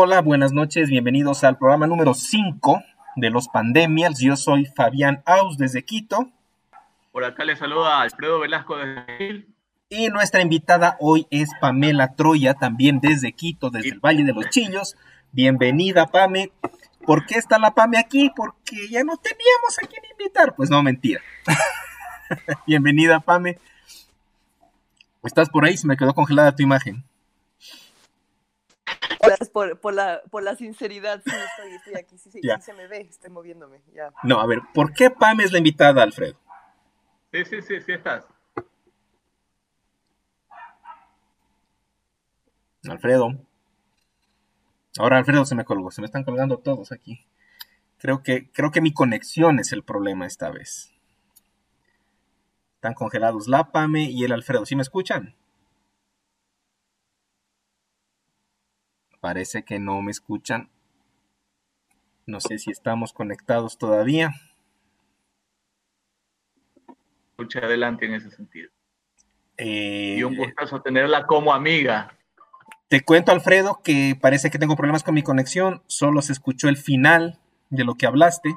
Hola, buenas noches, bienvenidos al programa número 5 de los Pandemias. Yo soy Fabián Aus desde Quito. Por acá le saluda Alfredo Velasco desde. Y nuestra invitada hoy es Pamela Troya, también desde Quito, desde el Valle de los Chillos. Bienvenida, Pame. ¿Por qué está la Pame aquí? Porque ya no teníamos a quien invitar. Pues no, mentira. Bienvenida, Pame. ¿Estás por ahí? Se me quedó congelada tu imagen. Gracias por, por, la, por la sinceridad. Sí, estoy, estoy aquí. Sí, sí, sí, se me ve, estoy moviéndome. Ya. No, a ver, ¿por qué Pame es la invitada, Alfredo? Sí, sí, sí, sí estás. Alfredo. Ahora Alfredo se me colgó, se me están colgando todos aquí. Creo que, creo que mi conexión es el problema esta vez. Están congelados la Pame y el Alfredo. ¿Sí me escuchan? Parece que no me escuchan. No sé si estamos conectados todavía. Escucha adelante en ese sentido. Eh, y un gustazo tenerla como amiga. Te cuento, Alfredo, que parece que tengo problemas con mi conexión. Solo se escuchó el final de lo que hablaste.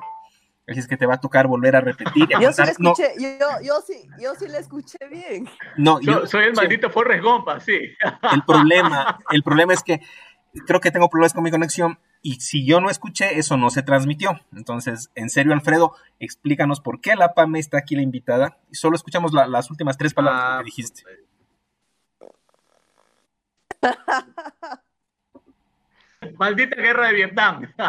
Así es que te va a tocar volver a repetir. a Yo sí, le no, escuché, yo, yo, sí, yo sí le escuché bien. no, Yo, yo- soy el maldito Forrest Gompa, sí. el problema, el problema es que creo que tengo problemas con mi conexión y si yo no escuché, eso no se transmitió. Entonces, en serio, Alfredo, explícanos por qué la PAME está aquí la invitada. Y solo escuchamos la- las últimas tres palabras Ah, que dijiste. Maldita guerra de Vietnam.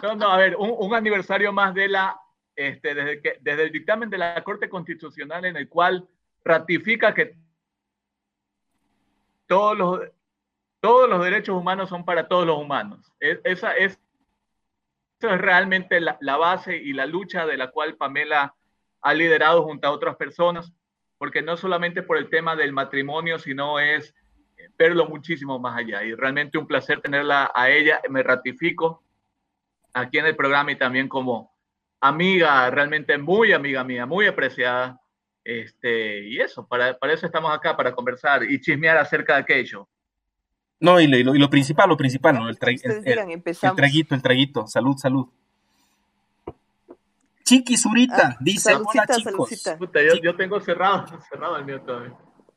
No, no, a ver, un, un aniversario más de la, este, desde, que, desde el dictamen de la Corte Constitucional en el cual ratifica que todos los, todos los derechos humanos son para todos los humanos. Es- esa es, eso es realmente la, la base y la lucha de la cual Pamela ha liderado junto a otras personas, porque no solamente por el tema del matrimonio, sino es verlo muchísimo más allá. Y realmente un placer tenerla a ella. Me ratifico aquí en el programa y también como amiga, realmente muy amiga mía, muy apreciada. Este, y eso, para, para eso estamos acá, para conversar y chismear acerca de aquello. No, y lo, y lo- y lo principal, lo principal, ¿no? El, tra- el- el empezamos. traguito, el traguito. Salud, salud. Chiqui Zurita, Ah, dice, saludcita, hola chicos. Puta, yo, yo tengo cerrado, cerrado el mío todavía.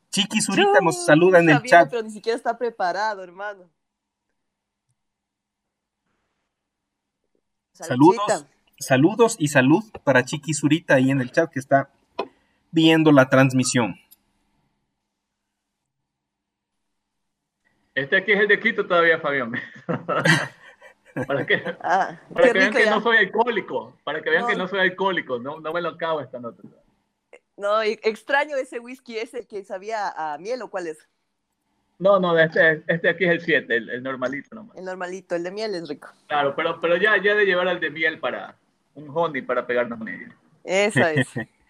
Chiqui Zurita nos saluda en el chat. Pero ni siquiera está preparado, hermano. Saludos, saludos y salud para Chiqui Zurita ahí en el chat que está viendo la transmisión. Este aquí es el de Quito todavía, Fabián. para que, Ah, para que vean que ya. no soy alcohólico, para que vean No. que no soy alcohólico, no, no me lo acabo esta nota. No, e- extraño ese whisky, ese que sabía a miel o cuál es. No, no, este, este aquí es el 7, el, el normalito nomás. El normalito, el de miel es rico. Claro, pero, pero ya, ya de llevar al de miel para un honey para pegarnos con ella. Esa es.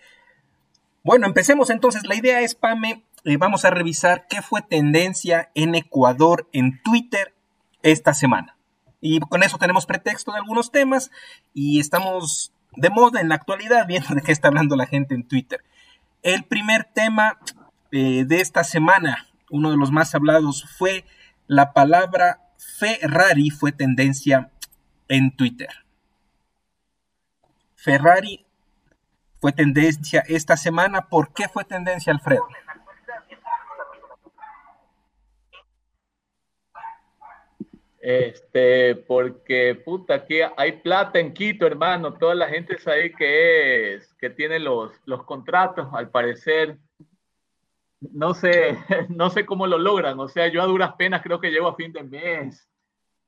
Bueno, empecemos entonces. La idea es, Pame, eh, vamos a revisar qué fue tendencia en Ecuador en Twitter esta semana. Y con eso tenemos pretexto de algunos temas y estamos de moda en la actualidad viendo de qué está hablando la gente en Twitter. El primer tema eh, de esta semana, uno de los más hablados, fue la palabra Ferrari, fue tendencia en Twitter. Ferrari fue tendencia esta semana. ¿Por qué fue tendencia, Alfredo? Este, porque puta, aquí hay plata en Quito, hermano. Toda la gente es ahí que es, que tiene los, los contratos, al parecer. No sé, no sé cómo lo logran. O sea, yo a duras penas creo que llego a fin de mes.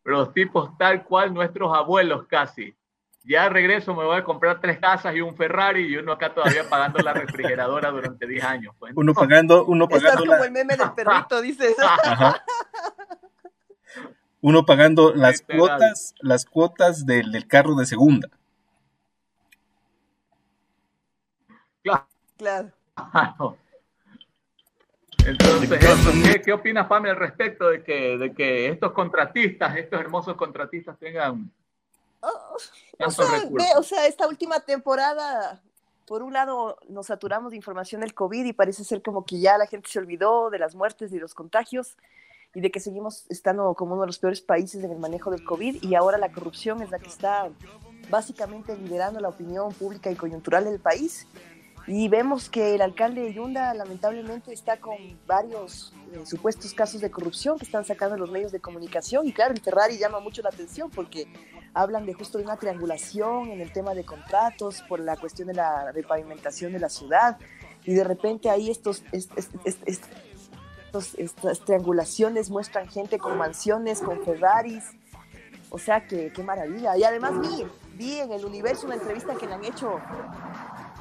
Pero los tipos tal cual nuestros abuelos casi. Ya regreso, me voy a comprar tres casas y un Ferrari y uno acá todavía pagando la refrigeradora durante 10 años. pues. Uno pagando, uno Estás pagando, como la- el meme del perrito, dices. Ajá. uno pagando las cuotas, las cuotas del, del carro de segunda. Claro. Claro. Entonces, ¿qué, qué opinas, Pame, al respecto de que, de que estos contratistas, estos hermosos contratistas tengan Oh, o, sea, ve, o sea, esta última temporada, por un lado, nos saturamos de información del COVID y parece ser como que ya la gente se olvidó de las muertes y los contagios. y de que seguimos estando como uno de los peores países en el manejo del COVID y ahora la corrupción es la que está básicamente liderando la opinión pública y coyuntural del país. Y vemos que el alcalde de Yunda lamentablemente está con varios eh, supuestos casos de corrupción que están sacando los medios de comunicación. Y claro, el Ferrari llama mucho la atención porque hablan de justo de una triangulación en el tema de contratos por la cuestión de la repavimentación de la ciudad. Y de repente ahí estos, estas triangulaciones muestran gente con mansiones, con Ferraris. O sea, que qué maravilla. Y además vi, vi en el universo una entrevista que le han hecho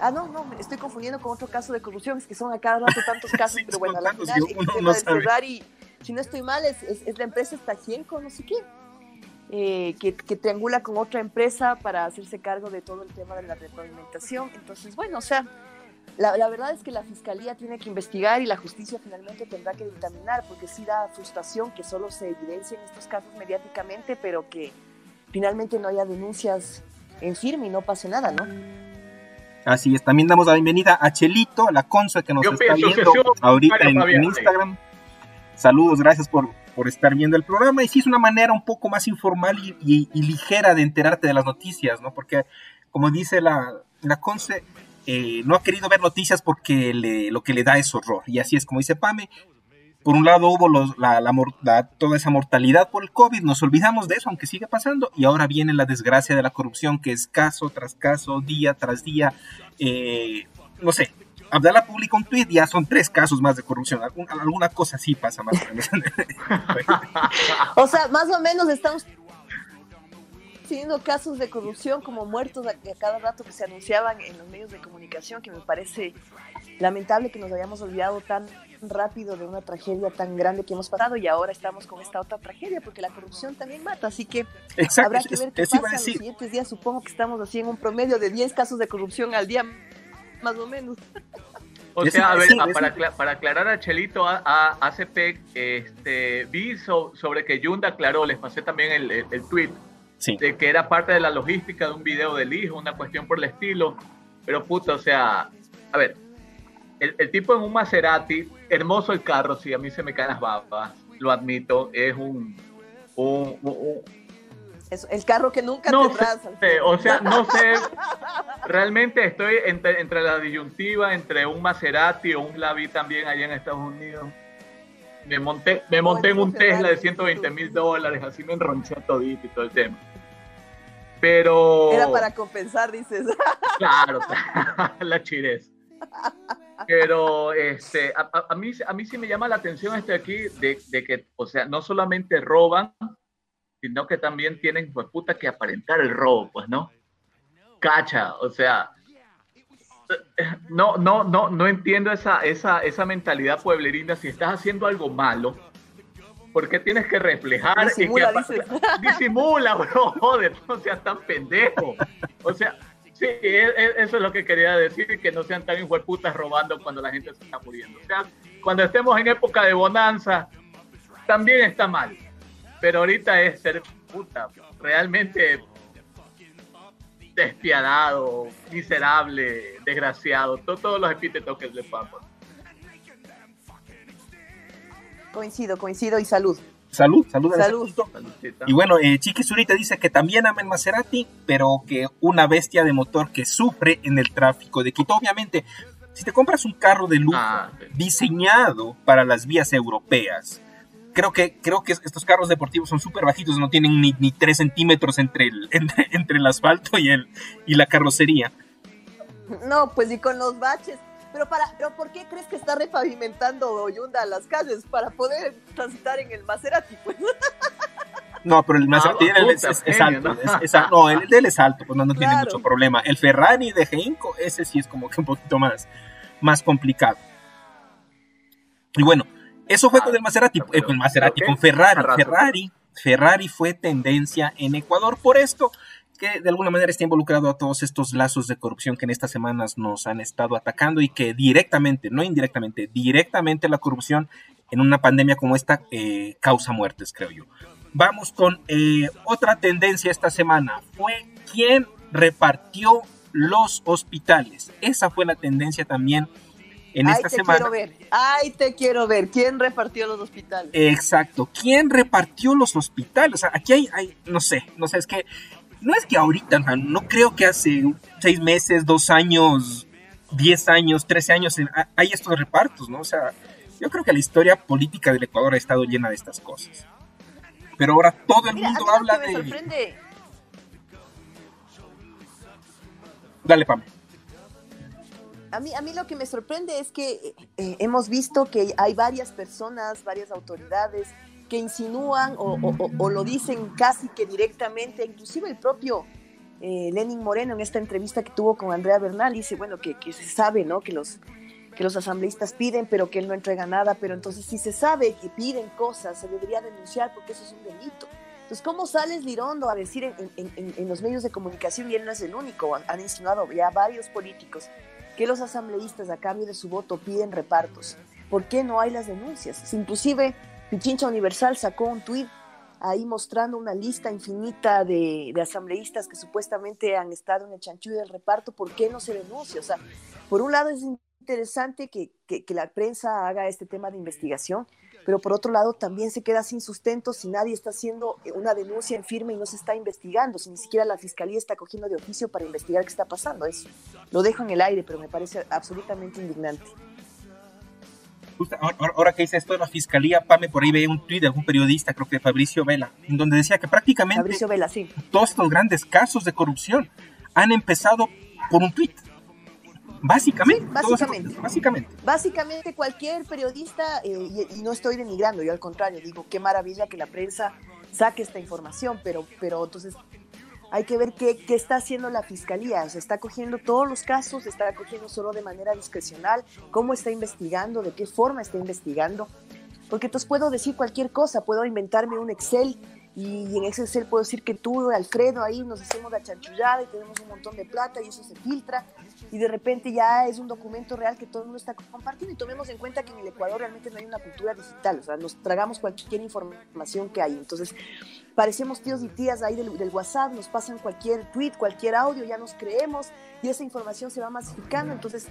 Ah, no, no, me estoy confundiendo con otro caso de corrupción, es que son a cada rato tantos casos, pero bueno, a la final el tema del Ferrari, si no estoy mal, es, es, la empresa Stajienco, no sé qué, eh, que, que, triangula con otra empresa para hacerse cargo de todo el tema de la repavimentación. Entonces, bueno, o sea, la, la, verdad es que la fiscalía tiene que investigar y la justicia finalmente tendrá que dictaminar, porque sí da frustración que solo se evidencie en estos casos mediáticamente, pero que finalmente no haya denuncias en firme y no pase nada, ¿no? Así es, también damos la bienvenida a Chelito, a la consa que nos está viendo ahorita en, Instagram. Saludos, gracias por, por estar viendo el programa. Y sí es una manera un poco más informal y, ligera de enterarte de las noticias, ¿no? Porque, como dice la, la Conce, eh, no ha querido ver noticias porque le, lo que le da es horror. Y así es como dice Pame, por un lado hubo la, toda esa mortalidad por el COVID, nos olvidamos de eso, aunque sigue pasando, y ahora viene la desgracia de la corrupción, que es caso tras caso, día tras día. Eh, no sé, Abdala publica un tweet, ya son tres casos más de corrupción. alguna cosa sí pasa más o menos. o sea, más o menos estamos teniendo casos de corrupción como muertos a, cada rato que se anunciaban en los medios de comunicación, que me parece lamentable que nos hayamos olvidado tan rápido de una tragedia tan grande que hemos pasado y ahora estamos con esta otra tragedia porque la corrupción también mata, así que habrá que ver qué pasa los siguientes días. Supongo que estamos así en un promedio de 10 casos de corrupción al día, más o menos. O sea, a ver, para, para, aclarar a Chelito, a, a ACP, este, vi sobre que Yunda aclaró, les pasé también el, el, tweet, de que era parte de la logística de un video del hijo, una cuestión por el estilo, pero puta, o sea, a ver, el, tipo en un Maserati, hermoso el carro, sí, a mí se me caen las babas, lo admito, es un... es el carro que nunca no Sé, o sea, no sé, realmente estoy entre, la disyuntiva entre un Maserati o un Lavi también allá en Estados Unidos. Me monté, me monté en un Tesla de 120 mil dólares, así me enronché todito y todo el tema. Pero... Era para compensar, dices. Claro, la chirez. Pero este, a, mí, a mí sí me llama la atención este aquí de, de, que, o sea, no solamente roban, sino que también tienen, pues puta, que aparentar el robo, pues, ¿no? Cacha, o sea, no, no, no, no entiendo esa, esa, esa mentalidad pueblerina. Si estás haciendo algo malo, ¿por qué tienes que reflejar? Disimula, que, disimula, bro, joder, no seas tan pendejo. O sea, Sí, e, e, eso es lo que quería decir, que no sean tan putas robando cuando la gente se está muriendo. O sea, cuando estemos en época de bonanza, también está mal. Pero ahorita es ser puta, realmente despiadado, miserable, desgraciado, todos los epítetos que le pongo. Coincido, coincido y salud. Salud, salud. salud. Y bueno, eh, Chiqui Zurita dice que también ama el Maserati, pero que una bestia de motor que sufre en el tráfico de Quito. Obviamente, si te compras un carro de lujo ah, diseñado para las vías europeas, creo que, creo que estos carros deportivos son súper bajitos, no tienen ni, ni 3 centímetros entre el, entre, entre el asfalto y, el, y la carrocería. No, pues y con los baches pero, para, pero ¿por qué crees que está repavimentando Yunda las calles? Para poder transitar en el Maserati, pues. No, pero el Maserati ah, es, alto. ¿no? el de él es alto, pues no, tiene mucho problema. El Ferrari de Geinco, ese sí es como que un poquito más, más complicado. Y bueno, eso fue con el Maserati, eh, con el Maserati, con Ferrari. Ferrari, Ferrari fue tendencia en Ecuador por esto que de alguna manera está involucrado a todos estos lazos de corrupción que en estas semanas nos han estado atacando y que directamente, no indirectamente, directamente la corrupción en una pandemia como esta eh, causa muertes, creo yo. Vamos con eh, otra tendencia esta semana. Fue quien repartió los hospitales. Esa fue la tendencia también en esta te semana. Quiero ver. Ay, te quiero ver. ¿Quién repartió los hospitales? Exacto. ¿Quién repartió los hospitales? O sea, aquí hay, hay no sé, no sé, es que no es que ahorita, no creo que hace seis meses, dos años, diez años, trece años hay estos repartos, ¿no? O sea, yo creo que la historia política del Ecuador ha estado llena de estas cosas. Pero ahora todo el mundo habla de. Sorprende. Dale, Pam. A mí, a mí lo que me sorprende es que eh, eh, hemos visto que hay varias personas, varias autoridades que insinúan o, lo dicen casi que directamente, inclusive el propio eh, Lenin Moreno en esta entrevista que tuvo con Andrea Bernal dice, bueno, que, que, se sabe, ¿no? Que los, que los asambleístas piden, pero que él no entrega nada, pero entonces si se sabe que piden cosas, se debería denunciar porque eso es un delito. Entonces, ¿cómo sales Lirondo a decir en, en, en los medios de comunicación, y él no es el único, han insinuado ya varios políticos, que los asambleístas a cambio de su voto piden repartos? ¿Por qué no hay las denuncias? Si inclusive Pichincha Universal sacó un tuit ahí mostrando una lista infinita de, asambleístas que supuestamente han estado en el chanchú del reparto, ¿por qué no se denuncia? O sea, por un lado es interesante que, la prensa haga este tema de investigación, pero por otro lado también se queda sin sustento si nadie está haciendo una denuncia en firme y no se está investigando, si ni siquiera la fiscalía está cogiendo de oficio para investigar qué está pasando. Eso lo dejo en el aire, pero me parece absolutamente indignante ahora, que dice esto de la fiscalía, Pame, por ahí veía un tuit de algún periodista, creo que Fabricio Vela, en donde decía que prácticamente todos estos grandes casos de corrupción han empezado por un tuit. Básicamente, básicamente. básicamente. Básicamente cualquier periodista, eh, y, no estoy denigrando, yo al contrario, digo, qué maravilla que la prensa saque esta información, pero, pero entonces hay que ver qué, está haciendo la fiscalía. Se está cogiendo todos los casos, está cogiendo solo de manera discrecional, cómo está investigando, de qué forma está investigando. Porque entonces puedo decir cualquier cosa, puedo inventarme un Excel y en ese Excel puedo decir que tú, Alfredo, ahí nos hacemos la chanchullada y tenemos un montón de plata y eso se filtra y de repente ya es un documento real que todo el mundo está compartiendo y tomemos en cuenta que en el Ecuador realmente no hay una cultura digital, o sea, nos tragamos cualquier información que hay. Entonces, parecemos tíos y tías ahí del, WhatsApp, nos pasan cualquier tweet, cualquier audio, ya nos creemos y esa información se va masificando, entonces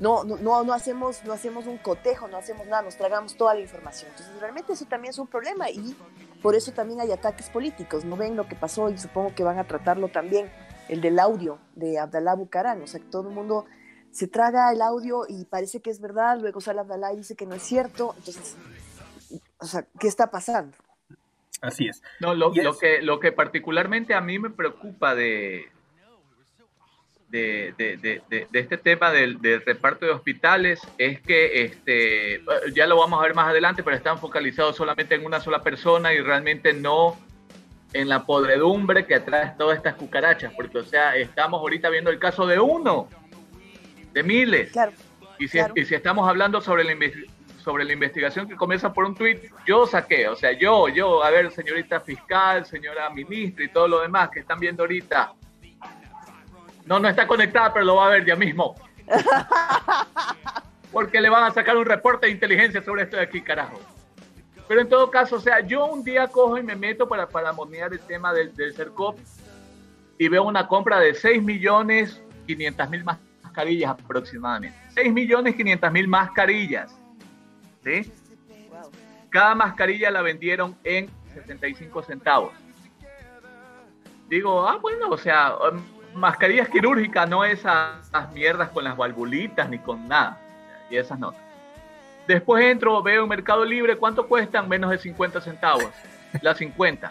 no, no, no, hacemos, no hacemos un cotejo, no hacemos nada, nos tragamos toda la información. Entonces realmente eso también es un problema y por eso también hay ataques políticos. No ven lo que pasó y supongo que van a tratarlo también, el del audio de Abdalá Bucarán, o sea que todo el mundo se traga el audio y parece que es verdad, luego sale Abdalá y dice que no es cierto, entonces, o sea, ¿qué está pasando? Así es. No, lo, que, lo que particularmente a mí me preocupa de, de, este tema del, reparto de hospitales es que este, ya lo vamos a ver más adelante, pero están focalizados solamente en una sola persona y realmente no en la podredumbre que atrae todas estas cucarachas, porque o sea, estamos ahorita viendo el caso de uno, de miles. y, si, y si estamos hablando sobre la investigación, sobre la investigación que comienza por un tuit, yo saqué, o sea, yo, yo, a ver, señorita fiscal, señora ministra y todo lo demás que están viendo ahorita. No, no está conectada, pero lo va a ver ya mismo. Porque le van a sacar un reporte de inteligencia sobre esto de aquí, carajo. Pero en todo caso, o sea, yo un día cojo y me meto para, para monear el tema del, del CERCOP y veo una compra de 6 millones 500 mil mascarillas aproximadamente. 6 millones 500 mil mascarillas. Cada mascarilla la vendieron en 65 centavos. Digo, ah, bueno, o sea, mascarillas quirúrgicas, no esas mierdas con las valvulitas ni con nada. Y esas no. Después entro, veo en Mercado Libre, ¿cuánto cuestan? Menos de 50 centavos. Las 50.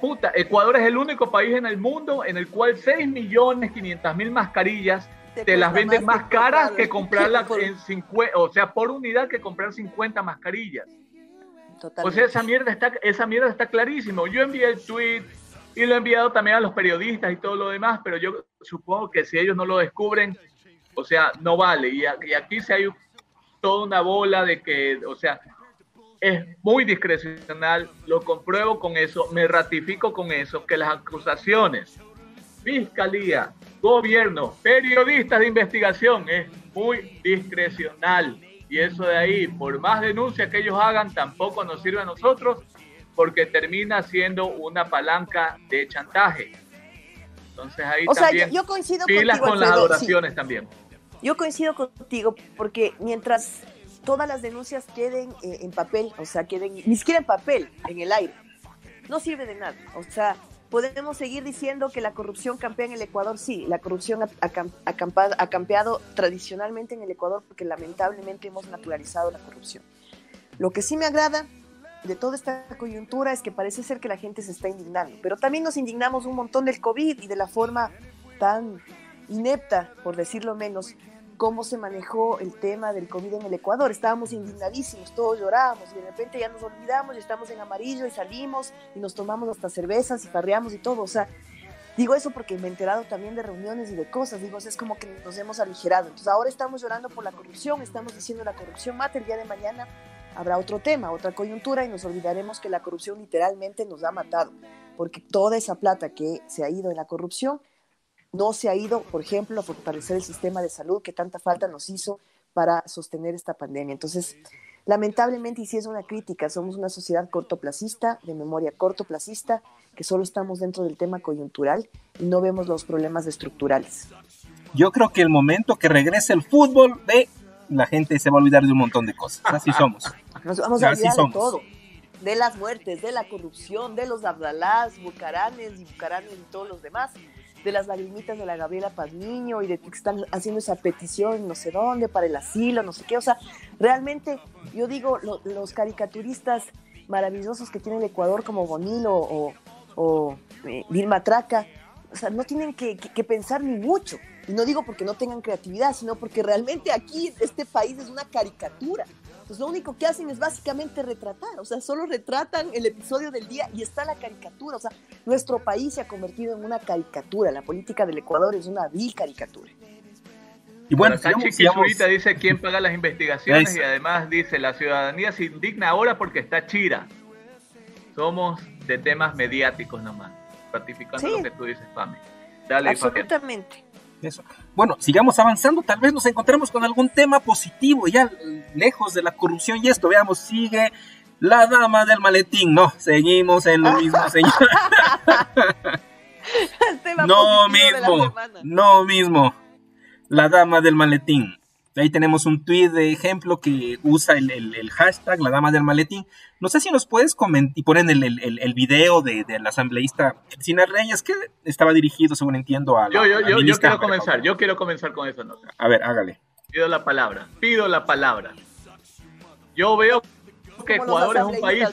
Puta, Ecuador es el único país en el mundo en el cual 6 millones 500 mil mascarillas te, las venden más, caras que comprarlas en 50, o sea, por unidad que comprar 50 mascarillas. O sea, esa mierda está, esa mierda está clarísimo. Yo envié el tweet y lo he enviado también a los periodistas y todo lo demás, pero yo supongo que si ellos no lo descubren, o sea, no vale. Y, aquí se hay toda una bola de que, o sea, es muy discrecional, lo compruebo con eso, me ratifico con eso, que las acusaciones, fiscalía, gobierno, periodistas de investigación, es muy discrecional. Y eso de ahí, por más denuncias que ellos hagan, tampoco nos sirve a nosotros porque termina siendo una palanca de chantaje. Entonces ahí también yo coincido pilas con las adoraciones también. Yo coincido contigo porque mientras todas las denuncias queden eh, en papel, o sea, queden ni siquiera en papel, en el aire, no sirve de nada. O sea, podemos seguir diciendo que la corrupción campea en el Ecuador. Sí, la corrupción ha, campeado tradicionalmente en el Ecuador porque lamentablemente hemos naturalizado la corrupción. Lo que sí me agrada de toda esta coyuntura es que parece ser que la gente se está indignando, pero también nos indignamos un montón del COVID y de la forma tan inepta, por decirlo menos, cómo se manejó el tema del COVID en el Ecuador. Estábamos indignadísimos, todos llorábamos y de repente ya nos olvidamos y estamos en amarillo y salimos y nos tomamos hasta cervezas y parreamos y todo. O sea, digo eso porque me he enterado también de reuniones y de cosas. Digo, es como que nos hemos aligerado. Entonces ahora estamos llorando por la corrupción, estamos diciendo la corrupción mata, el día de mañana habrá otro tema, otra coyuntura y nos olvidaremos que la corrupción literalmente nos ha matado, porque toda esa plata que se ha ido en la corrupción no se ha ido, por ejemplo, a fortalecer el sistema de salud que tanta falta nos hizo para sostener esta pandemia. Entonces, lamentablemente, y si es una crítica, somos una sociedad cortoplacista, de memoria cortoplacista, que solo estamos dentro del tema coyuntural y no vemos los problemas estructurales. Yo creo que el momento que regrese el fútbol, de la gente se va a olvidar de un montón de cosas. Así somos. Nos vamos a olvidar de todo. De las muertes, de la corrupción, de los abdalás, bucaranes y bucaranes y todos los demás de las lagrimitas de la Gabriela Paz Niño y de que están haciendo esa petición no sé dónde para el asilo, no sé qué. O sea, realmente yo digo, los caricaturistas maravillosos que tiene el Ecuador como Bonilo o, o eh, Vilma Traca, o sea, no tienen que, que, pensar ni mucho. Y no digo porque no tengan creatividad, sino porque realmente aquí este país es una caricatura pues lo único que hacen es básicamente retratar, o sea, solo retratan el episodio del día y está la caricatura, o sea, nuestro país se ha convertido en una caricatura, la política del Ecuador es una vil caricatura. Y bueno, Sánchez ahorita dice quién paga las investigaciones y además dice la ciudadanía se indigna ahora porque está chira. Somos de temas mediáticos nomás, ratificando lo que tú dices, Pame. Dale, Absolutamente. Bueno, sigamos avanzando, tal vez nos encontremos con algún tema positivo, ya lejos de la corrupción y esto, veamos, sigue la dama del maletín, no, seguimos en lo mismo, señor. no mismo, no mismo, la dama del maletín. Ahí tenemos un tweet de ejemplo que usa el, hashtag La Dama del Maletín. No sé si nos puedes comentar y ponen el, el, video de, la asambleísta Cristina Reyes, que estaba dirigido, según entiendo, a la, Yo, yo, yo, quiero comenzar, yo quiero comenzar con esa nota. A ver, hágale. Pido la palabra, pido la palabra. Yo veo que Ecuador es un país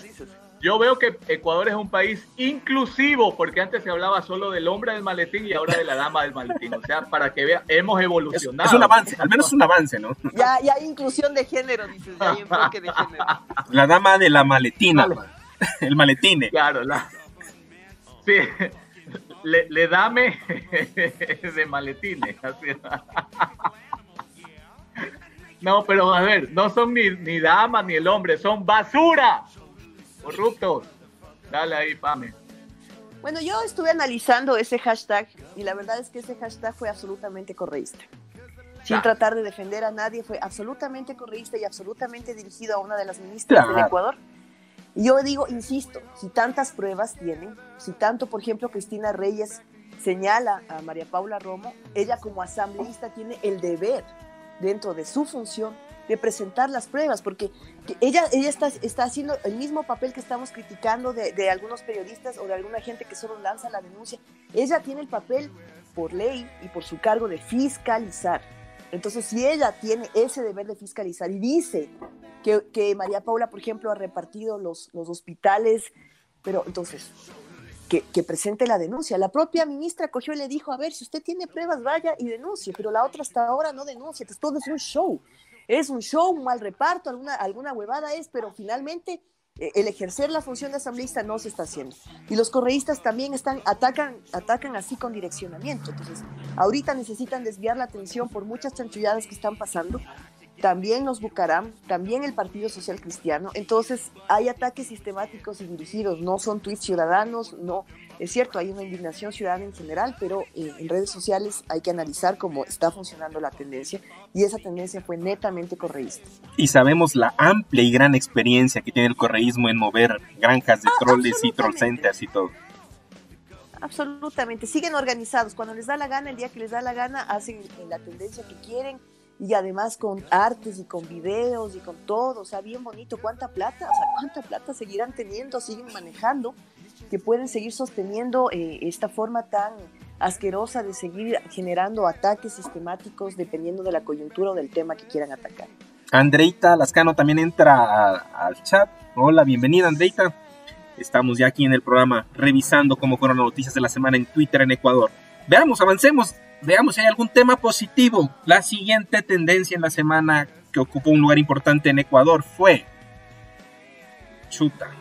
yo veo que Ecuador es un país inclusivo, porque antes se hablaba solo del hombre del maletín y ahora de la dama del maletín. O sea, para que vea, hemos evolucionado. Es, un avance, al menos es un avance, ¿no? Ya, ya hay inclusión de género, dices, ya hay enfoque de género. La dama de la maletina, el maletine. Claro, la... Sí, le, dame de maletines. No, pero a ver, no son ni, ni damas ni el hombre, son basura corruptos. Dale ahí, Pame. Bueno, yo estuve analizando ese hashtag y la verdad es que ese hashtag fue absolutamente correísta. Sin tratar de defender a nadie, fue absolutamente correísta y absolutamente dirigido a una de las ministras del Ecuador. Y yo digo, insisto, si tantas pruebas tienen, si tanto, por ejemplo, Cristina Reyes señala a María Paula Romo, ella como asambleísta tiene el deber, dentro de su función, de presentar las pruebas, porque ella, ella está, está haciendo el mismo papel que estamos criticando de, de, algunos periodistas o de alguna gente que solo lanza la denuncia. Ella tiene el papel por ley y por su cargo de fiscalizar. Entonces, si ella tiene ese deber de fiscalizar y dice que, que María Paula, por ejemplo, ha repartido los, los hospitales, pero entonces, que, que, presente la denuncia. La propia ministra cogió y le dijo, a ver, si usted tiene pruebas, vaya y denuncie, pero la otra hasta ahora no denuncia, entonces todo es un show es un show, un mal reparto, alguna, alguna huevada es, pero finalmente eh, el ejercer la función de asambleísta no se está haciendo. Y los correístas también están, atacan, atacan así con direccionamiento. Entonces, ahorita necesitan desviar la atención por muchas chanchulladas que están pasando también los Bucaram, también el Partido Social Cristiano. Entonces, hay ataques sistemáticos y dirigidos, no son tweets ciudadanos, no. Es cierto, hay una indignación ciudadana en general, pero eh, en redes sociales hay que analizar cómo está funcionando la tendencia y esa tendencia fue netamente correísta. Y sabemos la amplia y gran experiencia que tiene el correísmo en mover granjas de ah, troles y trollcenters y todo. Absolutamente, siguen organizados. Cuando les da la gana, el día que les da la gana, hacen la tendencia que quieren y además con artes y con videos y con todo, o sea, bien bonito, cuánta plata, o sea, cuánta plata seguirán teniendo, siguen manejando, que pueden seguir sosteniendo eh, esta forma tan asquerosa de seguir generando ataques sistemáticos dependiendo de la coyuntura o del tema que quieran atacar. Andreita Lascano también entra al chat. Hola, bienvenida Andreita. Estamos ya aquí en el programa revisando cómo fueron las noticias de la semana en Twitter en Ecuador. Veamos, avancemos, veamos si hay algún tema positivo. La siguiente tendencia en la semana que ocupó un lugar importante en Ecuador fue chuta.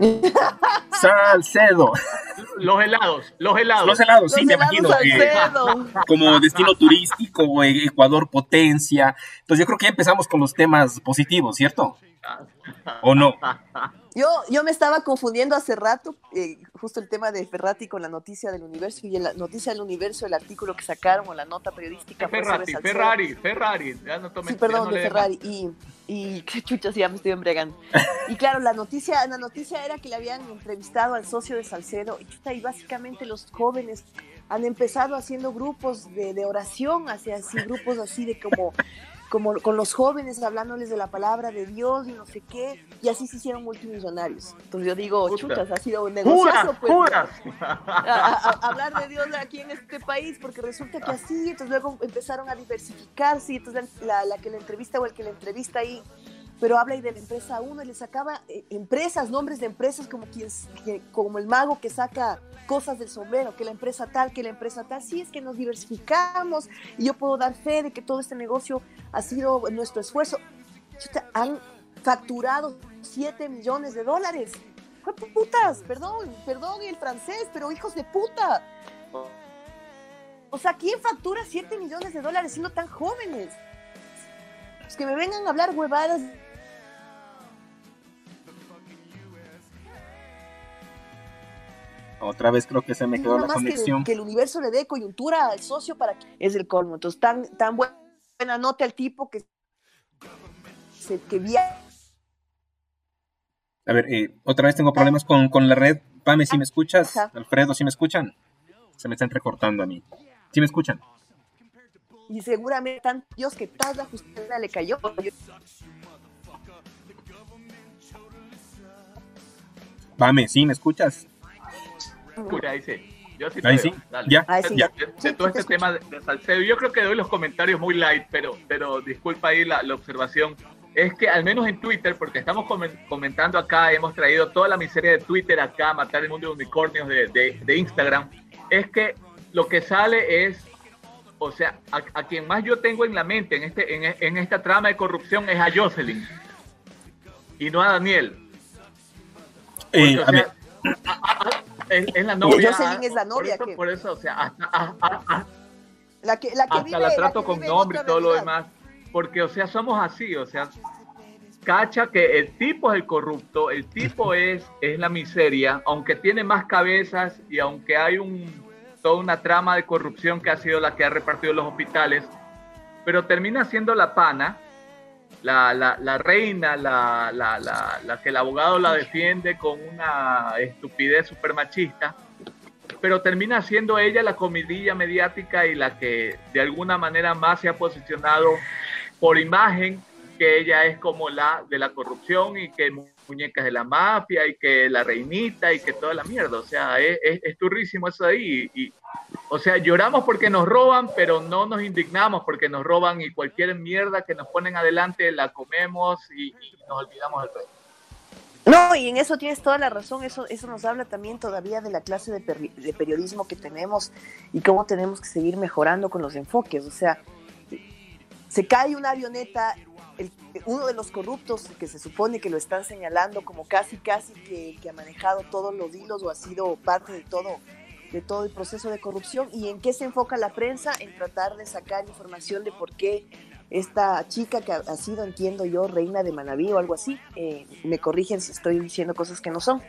Salcedo. Los helados, los helados. Los helados, sí, me imagino. Que, como destino turístico, Ecuador potencia. Entonces yo creo que ya empezamos con los temas positivos, ¿cierto? ¿O no? Yo, yo me estaba confundiendo hace rato, eh, justo el tema de Ferrati con la noticia del universo y en la noticia del universo, el artículo que sacaron o la nota periodística. Ferrari, Ferrari, Ferrari, sí, perdón, de Ferrari. Y, y qué chuchas, ya me estoy embregando. y claro, la noticia, la noticia era que le habían entrevistado al socio de Salcedo y, y básicamente los jóvenes han empezado haciendo grupos de, de oración, hacia así, grupos así de como como con los jóvenes hablándoles de la palabra de Dios y no sé qué, y así se hicieron multimillonarios. Entonces yo digo, chuchas, ha sido un negociazo, pues, hablar de Dios aquí en este país, porque resulta que así, entonces luego empezaron a diversificarse, y entonces la, la que le entrevista o el que le entrevista ahí pero habla y de la empresa uno y le sacaba eh, empresas, nombres de empresas como, quien, como el mago que saca cosas del sombrero, que la empresa tal, que la empresa tal. Sí, es que nos diversificamos y yo puedo dar fe de que todo este negocio ha sido nuestro esfuerzo. Han facturado 7 millones de dólares. ¡Fue putas! Perdón, perdón el francés, pero hijos de puta. O sea, ¿quién factura 7 millones de dólares siendo tan jóvenes? Es que me vengan a hablar huevadas Otra vez creo que se me quedó la conexión. Que, el universo le dé coyuntura al socio para que es el colmo. Entonces, tan, tan buena nota el tipo que se que vía. A ver, eh, otra vez tengo problemas con, con la red. Pame, si me escuchas. Alfredo, si me escuchan. Se me está entrecortando a mí. Si me escuchan. Y seguramente tan Dios que toda la justicia le cayó. Pame, ¿sí me escuchas? Ahí sí. Yo sí, ahí sí. Ya, ya. De, todo este tema de, Salcedo, yo creo que doy los comentarios muy light, pero, pero disculpa ahí la, la observación. Es que al menos en Twitter, porque estamos comentando acá, hemos traído toda la miseria de Twitter acá, matar el mundo de unicornios de, de, Instagram, es que lo que sale es o sea, a, quien más yo tengo en la mente en, este, en, en, esta trama de corrupción es a Jocelyn y no a Daniel. Eh, a sea, es, la novia. Jocelyn es la novia. Por eso, por eso o sea, hasta, la que, la que hasta la trato con nombre y todo lo demás. Porque, o sea, somos así, o sea, cacha que el tipo es el corrupto, el tipo es, es la miseria, aunque tiene más cabezas y aunque hay un, toda una trama de corrupción que ha sido la que ha repartido los hospitales, pero termina siendo la pana la, la, la reina, la, la, que el abogado la defiende con una estupidez super machista, pero termina siendo ella la comidilla mediática y la que de alguna manera más se ha posicionado por imagen que ella es como la de la corrupción y que muñecas de la mafia y que la reinita y que toda la mierda. O sea, es, es, turrísimo eso ahí. Y, o sea, lloramos porque nos roban, pero no nos indignamos porque nos roban y cualquier mierda que nos ponen adelante la comemos y, nos olvidamos del resto. No, y en eso tienes toda la razón, eso, eso nos habla también todavía de la clase de, de periodismo que tenemos y cómo tenemos que seguir mejorando con los enfoques. O sea, se cae una avioneta uno de los corruptos que se supone que lo están señalando como casi, casi que, ha manejado todos los hilos o ha sido parte de todo, de todo el proceso de corrupción. ¿Y en qué se enfoca la prensa? En tratar de sacar información de por qué esta chica que ha, sido, entiendo yo, reina de Manaví o algo así, eh, me corrigen si estoy diciendo cosas que no son.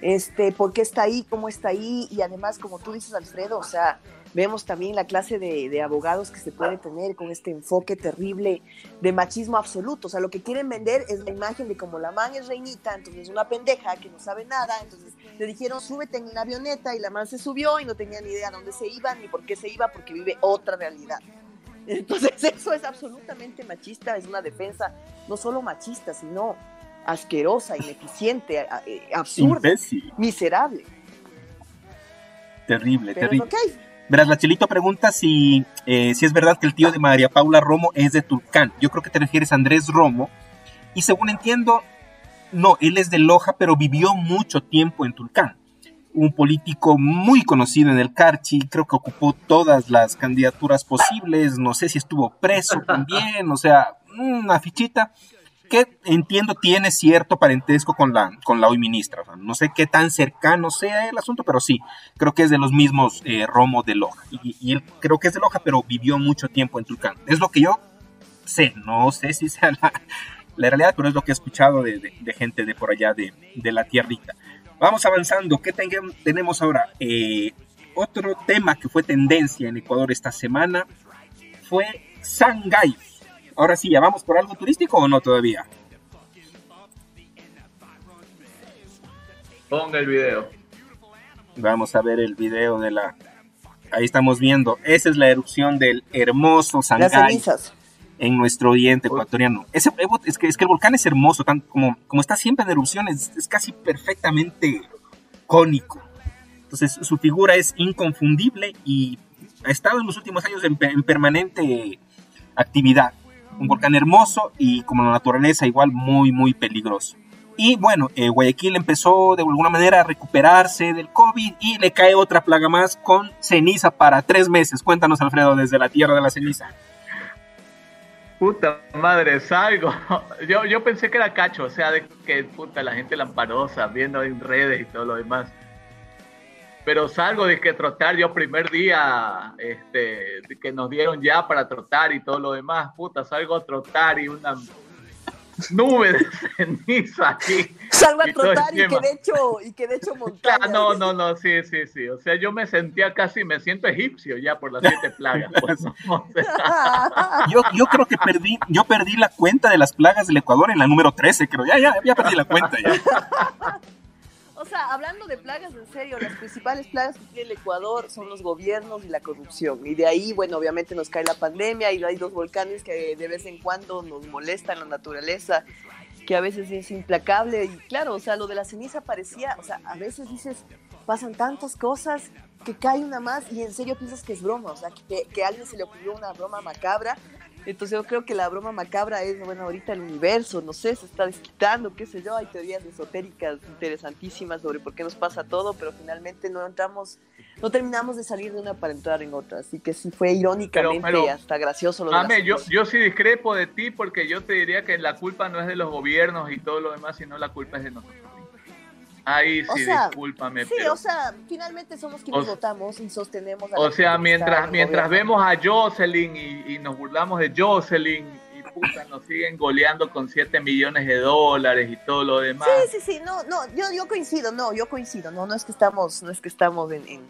Este, por qué está ahí, cómo está ahí, y además, como tú dices, Alfredo, o sea, Vemos también la clase de, abogados que se puede tener con este enfoque terrible de machismo absoluto. O sea, lo que quieren vender es la imagen de como la man es reinita, entonces es una pendeja que no sabe nada. Entonces le dijeron, súbete en una avioneta y la man se subió y no tenía ni idea dónde se iba ni por qué se iba porque vive otra realidad. Entonces eso es absolutamente machista, es una defensa no solo machista, sino asquerosa, ineficiente, eh, absurda, miserable. Terrible, terrible. Verás, la Chelito pregunta si, eh, si es verdad que el tío de María Paula Romo es de Tulcán. Yo creo que te refieres a Andrés Romo. Y según entiendo, no, él es de Loja, pero vivió mucho tiempo en Tulcán. Un político muy conocido en el Carchi, creo que ocupó todas las candidaturas posibles, no sé si estuvo preso también, o sea, una fichita que entiendo tiene cierto parentesco con la, con la hoy ministra. no sé qué tan cercano sea el asunto, pero sí, creo que es de los mismos eh, Romo de Loja. Y, él creo que es de Loja, pero vivió mucho tiempo en Tulcán. Es lo que yo sé, no sé si sea la, realidad, pero es lo que he escuchado de, gente de por allá de, la tierrita. Vamos avanzando, ¿qué tenemos ahora? Eh, otro tema que fue tendencia en Ecuador esta semana fue Sangay Ahora sí, ¿ya vamos por algo turístico o no todavía? Ponga el video. Vamos a ver el video de la... Ahí estamos viendo. Esa es la erupción del hermoso Sangay. En nuestro oriente ecuatoriano. Ese, es, que, es que el volcán es hermoso, tan, como, como está siempre en erupción, es, casi perfectamente cónico. Entonces su figura es inconfundible y ha estado en los últimos años en permanente actividad un volcán hermoso y como la naturaleza igual muy, muy peligroso. Y bueno, eh, Guayaquil empezó de alguna manera a recuperarse del COVID y le cae otra plaga más con ceniza para tres meses. Cuéntanos, Alfredo, desde la tierra de la ceniza. Puta madre, salgo. Yo, yo pensé que era cacho, o sea, de que puta la gente lamparosa, viendo en redes y todo lo demás pero salgo de que trotar yo primer día este, que nos dieron ya para trotar y todo lo demás, puta, salgo a trotar y una nube de ceniza aquí. Salgo a trotar y que, de hecho, y que de hecho montaña. no, no, no, sí, sí, sí. O sea, yo me sentía casi, me siento egipcio ya por las siete plagas. Pues, yo, yo creo que perdí, yo perdí la cuenta de las plagas del Ecuador en la número 13, creo. Ya, ya, ya perdí la cuenta ya. O sea, hablando de plagas, en serio, las principales plagas que tiene el Ecuador son los gobiernos y la corrupción. Y de ahí, bueno, obviamente nos cae la pandemia y hay dos volcanes que de vez en cuando nos molestan la naturaleza, que a veces es implacable. Y claro, o sea, lo de la ceniza parecía, o sea, a veces dices, pasan tantas cosas que cae una más y en serio piensas que es broma, o sea, que, que a alguien se le ocurrió una broma macabra entonces yo creo que la broma macabra es, bueno, ahorita el universo, no sé, se está desquitando, qué sé yo, hay teorías esotéricas interesantísimas sobre por qué nos pasa todo, pero finalmente no entramos, no terminamos de salir de una para entrar en otra, así que sí fue irónicamente hasta gracioso lo de yo, yo sí discrepo de ti porque yo te diría que la culpa no es de los gobiernos y todo lo demás, sino la culpa es de nosotros. Ahí sí, discúlpame. Sí, o sea, finalmente somos quienes votamos y sostenemos. A o sea, mientras, mientras vemos a Jocelyn y, nos burlamos de Jocelyn y puta, nos siguen goleando con 7 millones de dólares y todo lo demás. Sí, sí, sí, no, no, yo, yo coincido, no, yo coincido, no, no es que estamos, no es que estamos en, en,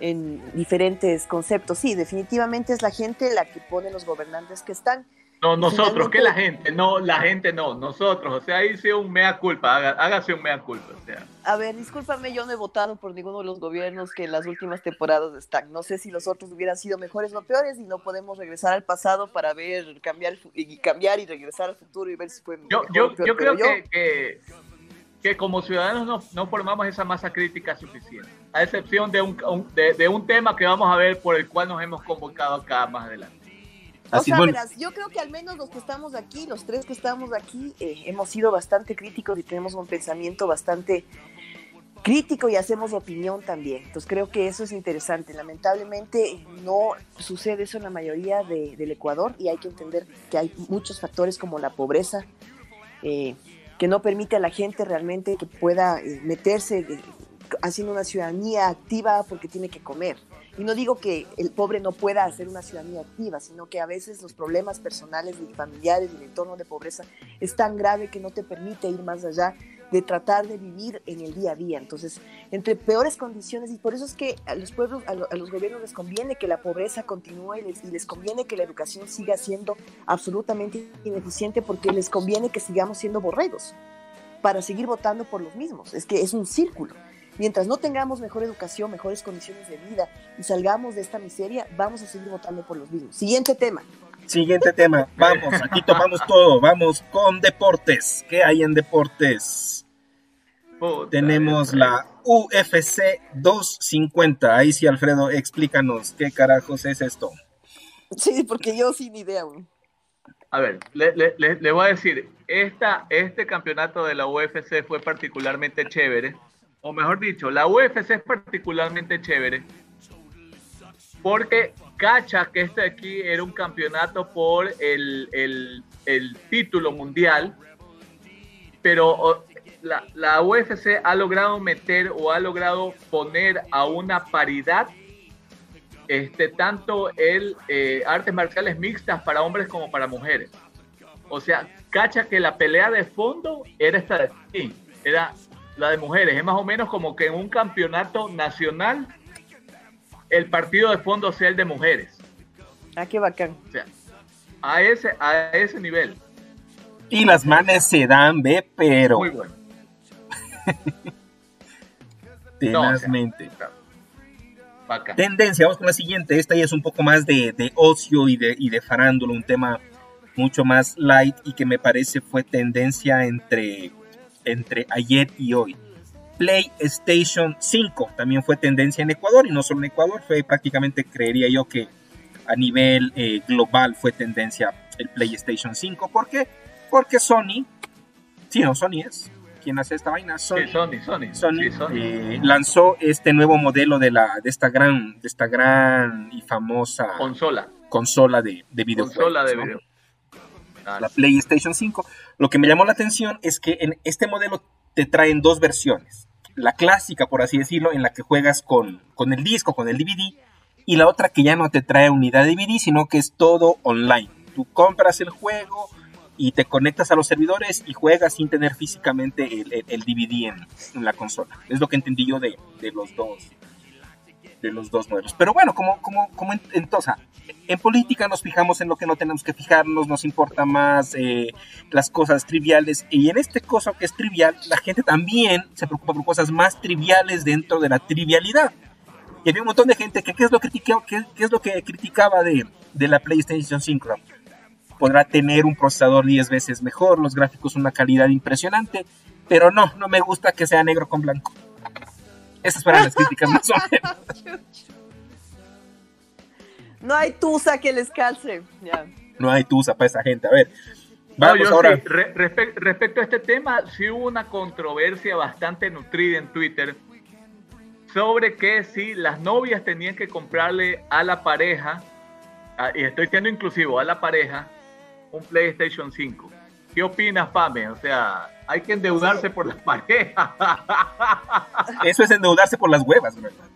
en diferentes conceptos. Sí, definitivamente es la gente la que pone los gobernantes que están no, nosotros, que la gente, no, la gente no, nosotros, o sea, hice un mea culpa, hágase un mea culpa, o sea. A ver, discúlpame, yo no he votado por ninguno de los gobiernos que en las últimas temporadas están. No sé si los otros hubieran sido mejores o peores y no podemos regresar al pasado para ver, cambiar y cambiar y regresar al futuro y ver si fue yo, Yo, yo creo que, que, como ciudadanos no, no, formamos esa masa crítica suficiente, a excepción de un, de, de un tema que vamos a ver por el cual nos hemos convocado acá más adelante. O sea, verás, yo creo que al menos los que estamos aquí, los tres que estamos aquí, eh, hemos sido bastante críticos y tenemos un pensamiento bastante crítico y hacemos opinión también. Entonces creo que eso es interesante. Lamentablemente no sucede eso en la mayoría del Ecuador y hay que entender que hay muchos factores como la pobreza, eh, que no permite a la gente realmente que pueda eh, meterse haciendo una ciudadanía activa porque tiene que comer. Y no digo que el pobre no pueda hacer una ciudadanía activa, sino que a veces los problemas personales y familiares y el entorno de pobreza es tan grave que no te permite ir más allá de tratar de vivir en el día a día. Entonces, entre peores condiciones, y por eso es que a los pueblos, a, los gobiernos les conviene que la pobreza continúe y les, y les conviene que la educación siga siendo absolutamente ineficiente porque les conviene que sigamos siendo borregos para seguir votando por los mismos. Es que es un círculo. Mientras no tengamos mejor educación, mejores condiciones de vida y salgamos de esta miseria, vamos a seguir votando por los mismos. Siguiente tema. Siguiente tema. Vamos, aquí tomamos todo. Vamos con deportes. ¿Qué hay en deportes? Tenemos la UFC 250. Ahí sí, Alfredo, explícanos qué carajos es esto. Sí, porque yo sin idea. A ver, le, voy a decir, esta, este campeonato de la UFC fue particularmente chévere, o mejor dicho, la UFC es particularmente chévere porque cacha que este aquí era un campeonato por el, el título mundial, pero la, la, UFC ha logrado meter o ha logrado poner a una paridad este, tanto el eh, artes marciales mixtas para hombres como para mujeres. O sea, cacha que la pelea de fondo era esta de sí, era la de mujeres. Es más o menos como que en un campeonato nacional el partido de fondo sea el de mujeres. Ah, qué bacán. O sea, a ese, a ese nivel. Y las manes se dan, ve, pero. Muy bueno. Tenazmente. Tendencia, vamos con la siguiente. Esta ya es un poco más de, de ocio y de, y de farándula, un tema mucho más light y que me parece fue tendencia entre, entre ayer y hoy. PlayStation 5 también fue tendencia en Ecuador y no solo en Ecuador, fue prácticamente, creería yo que a nivel eh, global fue tendencia el PlayStation 5. ¿Por qué? Porque Sony, sí, no, Sony es, quien hace esta vaina. Sony, Sony, eh, lanzó este nuevo modelo de, la, de, esta gran, de esta gran y famosa consola, consola de, de videojuegos. Consola de La PlayStation 5. Lo que me llamó la atención es que en este modelo te traen dos versiones. La clásica, por así decirlo, en la que juegas con, con el disco, con el DVD, y la otra que ya no te trae unidad de DVD, sino que es todo online. Tú compras el juego, y te conectas a los servidores y juegas sin tener físicamente el, el, DVD en, la consola. Es lo que entendí yo de, de, los dos de los dos modelos. Pero bueno, como, como, como en, entonces, en política nos fijamos en lo que no tenemos que fijarnos, nos importa más eh, las cosas triviales y en este caso que es trivial, la gente también se preocupa por cosas más triviales dentro de la trivialidad. Y había un montón de gente que qué es lo, que, qué, qué es lo que criticaba de, de la PlayStation 5 podrá tener un procesador 10 veces mejor, los gráficos una calidad impresionante, pero no, no me gusta que sea negro con blanco. Esas fueron las críticas más o menos. No hay tusa que les calce. No hay tusa para esa gente. A ver, vamos ahora. respecto a este tema, sí hubo una controversia bastante nutrida en Twitter sobre que si las novias tenían que comprarle a la pareja, y estoy siendo inclusivo, a la pareja, un PlayStation 5. ¿Qué opinas, Pame? O sea, hay que endeudarse por las parejas. Eso es endeudarse por las huevas, ¿verdad?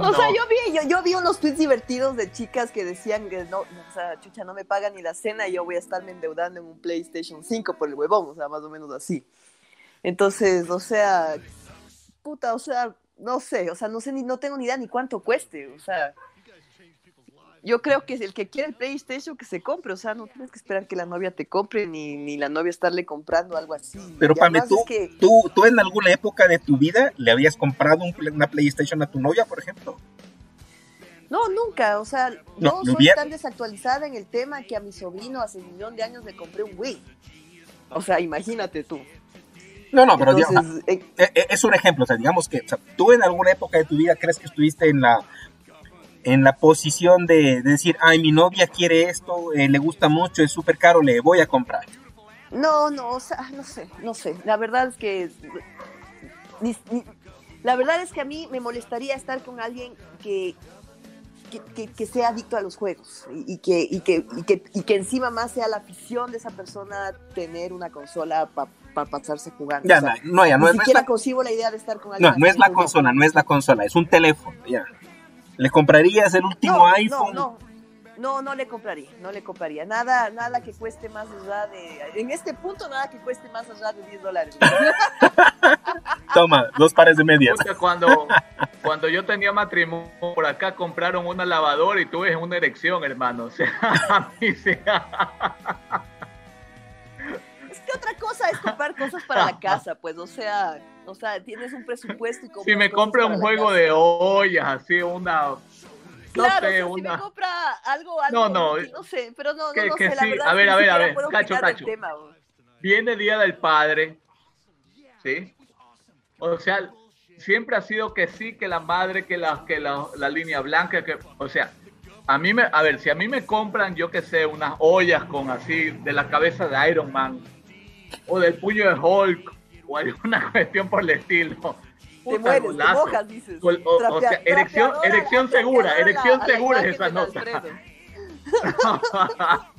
o sea, yo vi, yo, vi unos tweets divertidos de chicas que decían que no, o sea, chucha, no me pagan ni la cena y yo voy a estarme endeudando en un PlayStation 5 por el huevón, o sea, más o menos así. Entonces, o sea, puta, o sea, no sé, o sea, no sé ni, no tengo ni idea ni cuánto cueste, o sea, yo creo que el que quiere el PlayStation que se compre, o sea, no tienes que esperar que la novia te compre ni, ni la novia estarle comprando algo así. Pero Pame, ¿tú, tú, tú en alguna época de tu vida le habías comprado una PlayStation a tu novia, por ejemplo? No, nunca, o sea, no, soy tan desactualizada en el tema que a mi sobrino hace un millón de años le compré un Wii. O sea, imagínate tú. No, no, pero digamos, eh, eh, eh, es un ejemplo, o sea, digamos que tú en alguna época de tu vida crees que estuviste en la en la posición de, decir, ay, mi novia quiere esto, eh, le gusta mucho, es súper caro, le voy a comprar. No, no, o sea, no sé, no sé. La verdad es que. la verdad es que a mí me molestaría estar con alguien que, que, sea adicto a los juegos y, que, y, que, y, que, encima más sea la afición de esa persona tener una consola para pasarse jugando. Ya, no, no, ya, no, ni siquiera concibo la idea de estar con alguien. No, no es la consola, no es la consola, es un teléfono, ya. ¿Le comprarías el último iPhone? No, no. No, no le compraría, no le compraría. Nada, nada que cueste más allá de. En este punto, nada que cueste más allá de 10 dólares. Toma, dos pares de medias. Cuando, cuando yo tenía matrimonio por acá, compraron una lavadora y tuve una erección, hermano. O sea, a mí que otra cosa es comprar cosas para la casa, pues, o sea, o sea, tienes un presupuesto y Si me compra un juego de ollas, así, una. Claro, no sé, o sea, si una. me compra algo, algo No, no, no sé, pero no, no, que- no que sé, la sí. verdad A ver, a ver, a ver, cacho, cacho. tema. Viene Día del Padre, ¿sí? O sea, siempre ha sido que sí, que la madre, que la, que la, la línea blanca, que, o sea, a mí me, a ver, si a mí me compran, yo que sé, unas ollas con así, de la cabeza de Iron Man, o del puño de Hulk, o alguna cuestión por el estilo. Te mueres, te golazo. mojas, dices. O, o- o sea, erección, erección segura, erección segura es esa nota.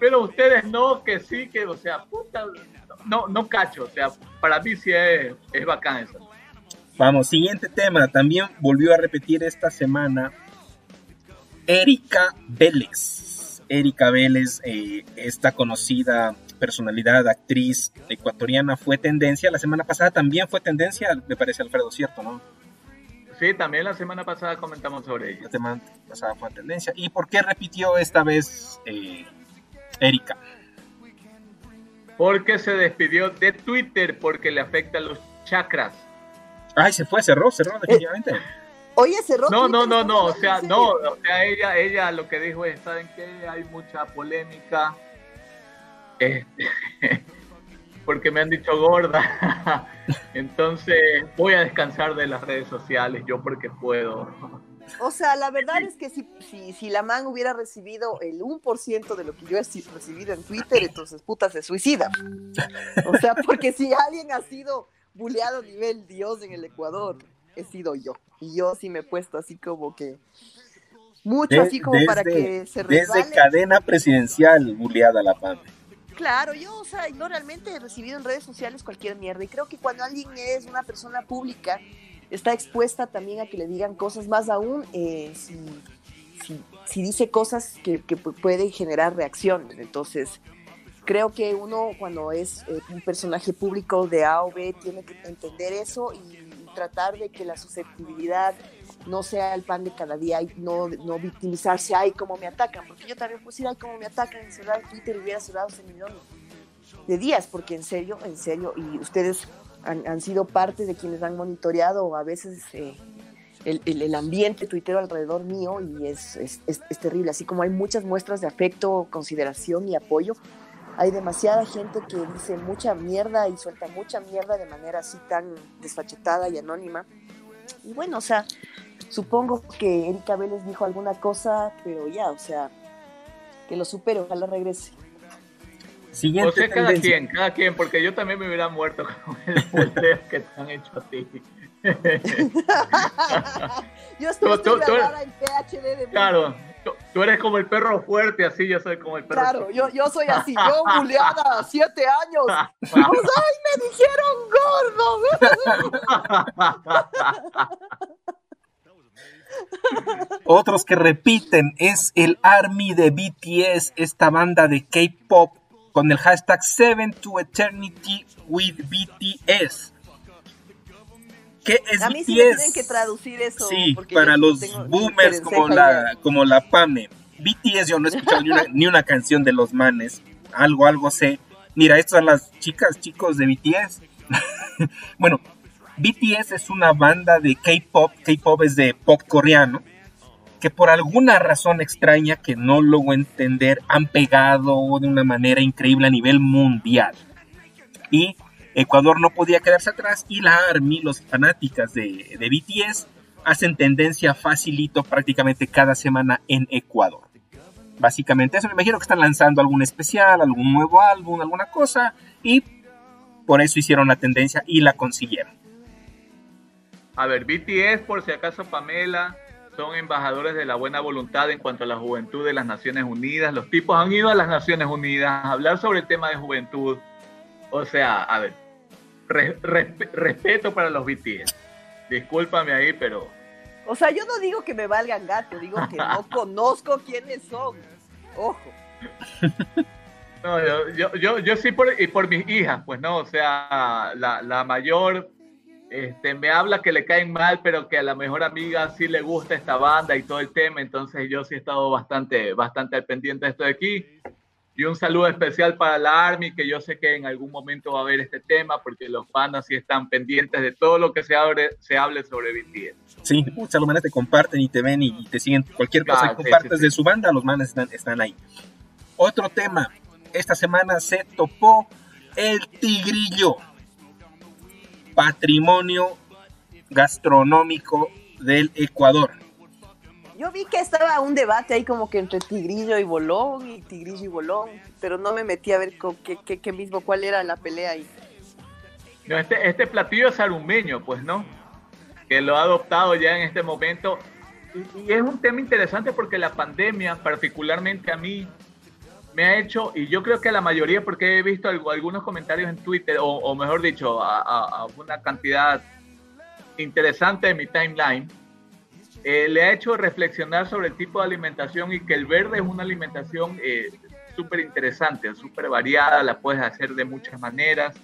Pero ustedes no, que sí, que, o sea, puta, no, no cacho, o sea, para mí sí es, es bacán eso. Vamos, siguiente tema. También volvió a repetir esta semana Erika Vélez. Erika Vélez, eh, esta conocida personalidad, actriz ecuatoriana, fue tendencia. La semana pasada también fue tendencia, me parece, Alfredo, ¿cierto? ¿no? Sí, también la semana pasada comentamos sobre ella. La semana pasada fue tendencia. ¿Y por qué repitió esta vez eh, Erika? Porque se despidió de Twitter porque le afecta los chakras. Ay, se fue, cerró, cerró definitivamente. Oye, cerró. No, no, no, ¿estás no, o sea, no, o sea, ella, ella lo que dijo es, ¿saben qué? Hay mucha polémica, este, porque me han dicho gorda, entonces voy a descansar de las redes sociales, yo porque puedo. O sea, la verdad es que si, si, si la man hubiera recibido el 1% de lo que yo he recibido en Twitter, entonces puta se suicida. O sea, porque si alguien ha sido buleado a nivel Dios en el Ecuador, he sido yo. Y yo sí me he puesto así como que mucho De- así como para que se desde resbale. cadena presidencial, buleada la PAM. Claro, yo, o sea, yo realmente he recibido en redes sociales cualquier mierda y creo que cuando alguien es una persona pública está expuesta también a que le digan cosas más aún eh, si, si, dice cosas que, que pu- pueden generar reacciones. Entonces, creo que uno cuando es eh, un personaje público de A o B tiene que entender eso y, tratar de que la susceptibilidad no sea el pan de cada día y no, no victimizarse, ay, cómo me atacan, porque yo también decir, ay, cómo me atacan, cerrar Twitter hubiera cerrado ese millón de días, porque en serio, en serio, y ustedes han, sido parte de quienes han monitoreado a veces eh, el, el, el ambiente tuitero alrededor mío y es, es, es, es terrible, así como hay muchas muestras de afecto, consideración y apoyo, hay demasiada gente que dice mucha mierda y suelta mucha mierda de manera así tan desfachetada y anónima. Y bueno, o sea, supongo que Erika Vélez dijo alguna cosa, pero ya, o sea, que lo supere, ojalá regrese. Siguiente o sea, cada quien, cada quien, porque yo también me hubiera muerto con el volteo que te han hecho a ti. yo estoy, Tú- estoy en PHD de Claro, tú, tú eres como el perro fuerte, así yo soy como el perro Claro, yo, yo soy así, yo buleada siete años. Pues, ¡Ay, me dijeron gordo! Otros que repiten es el Army de BTS, esta banda de K-pop con el hashtag Seven to Eternity with BTS. ¿Qué es A mí BTS? sí me tienen que traducir eso. Sí, para los tengo boomers como la, como la PAME. BTS yo no he escuchado ni, una, ni una canción de los manes. Algo, algo sé. Mira, estas son las chicas, chicos de BTS. bueno, BTS es una banda de K-pop. K-pop es de pop coreano. Que por alguna razón extraña que no logro entender, han pegado de una manera increíble a nivel mundial. Y Ecuador no podía quedarse atrás y la ARMY, los fanáticas de, de BTS, hacen tendencia facilito prácticamente cada semana en Ecuador. Básicamente eso, me imagino que están lanzando algún especial, algún nuevo álbum, alguna cosa, y por eso hicieron la tendencia y la consiguieron. A ver, BTS, por si acaso, Pamela, son embajadores de la buena voluntad en cuanto a la juventud de las Naciones Unidas. Los tipos han ido a las Naciones Unidas a hablar sobre el tema de juventud. O sea, a ver, re- resp- respeto para los BTS. Discúlpame ahí, pero O sea, yo no digo que me valgan gato, digo que no conozco quiénes son. Ojo. no, yo, yo, yo, yo sí por, y por mis hijas, pues no, o sea, la, la mayor este, me habla que le caen mal, pero que a la mejor amiga sí le gusta esta banda y todo el tema, entonces yo sí he estado bastante, bastante al pendiente de esto de aquí. Y un saludo especial para la Army, que yo sé que en algún momento va a haber este tema, porque los panas sí están pendientes de todo lo que se, abre, se hable sobre BTS. Sí, muchas manes te comparten y te ven y te siguen cualquier cosa que compartes de su banda, los manes están, están ahí. Otro tema, esta semana se topó el tigrillo, patrimonio gastronómico del Ecuador. Yo vi que estaba un debate ahí como que entre tigrillo y bolón y tigrillo y bolón, pero no me metí a ver qué, qué, mismo, cuál era la pelea ahí. este, este platillo es arumeño, pues, ¿no? Que lo ha adoptado ya en este momento. Y, es un tema interesante porque la pandemia, particularmente a mí, me ha hecho, y yo creo que a la mayoría, porque he visto algunos comentarios en Twitter, o, mejor dicho, a, a, una cantidad interesante de mi timeline, eh, le ha hecho reflexionar sobre el tipo de alimentación y que el verde es una alimentación eh, súper interesante, súper variada, la puedes hacer de muchas maneras.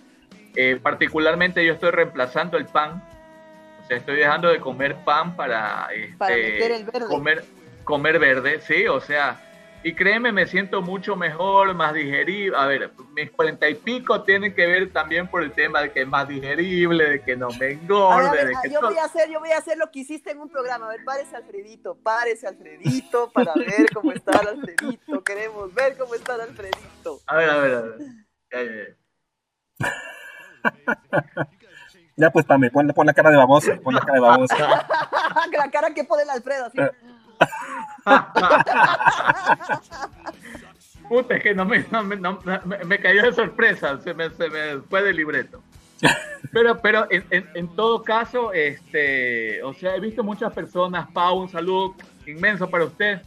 Eh, particularmente yo estoy reemplazando el pan, o sea, estoy dejando de comer pan para, este, Comer, comer verde, sí, o sea, y créeme, me siento mucho mejor, más digerible. A ver, mis cuarenta y pico tienen que ver también por el tema de que es más digerible, de que no me engorde. de que yo, voy a hacer, yo voy a hacer lo que hiciste en un programa. A ver, párese Alfredito, párese Alfredito para ver cómo está el Alfredito. Queremos ver cómo está el Alfredito. A ver, a ver, a ver. Ya, pues, Pame, pon, pon, la cara de babosa, pon la cara de babosa. la cara que pone el Alfredo, así. Puta, es que no me, me, cayó de sorpresa, se me, se me fue del libreto. Pero, pero en, en, todo caso, este, o sea, he visto muchas personas, Pau, un saludo inmenso para usted,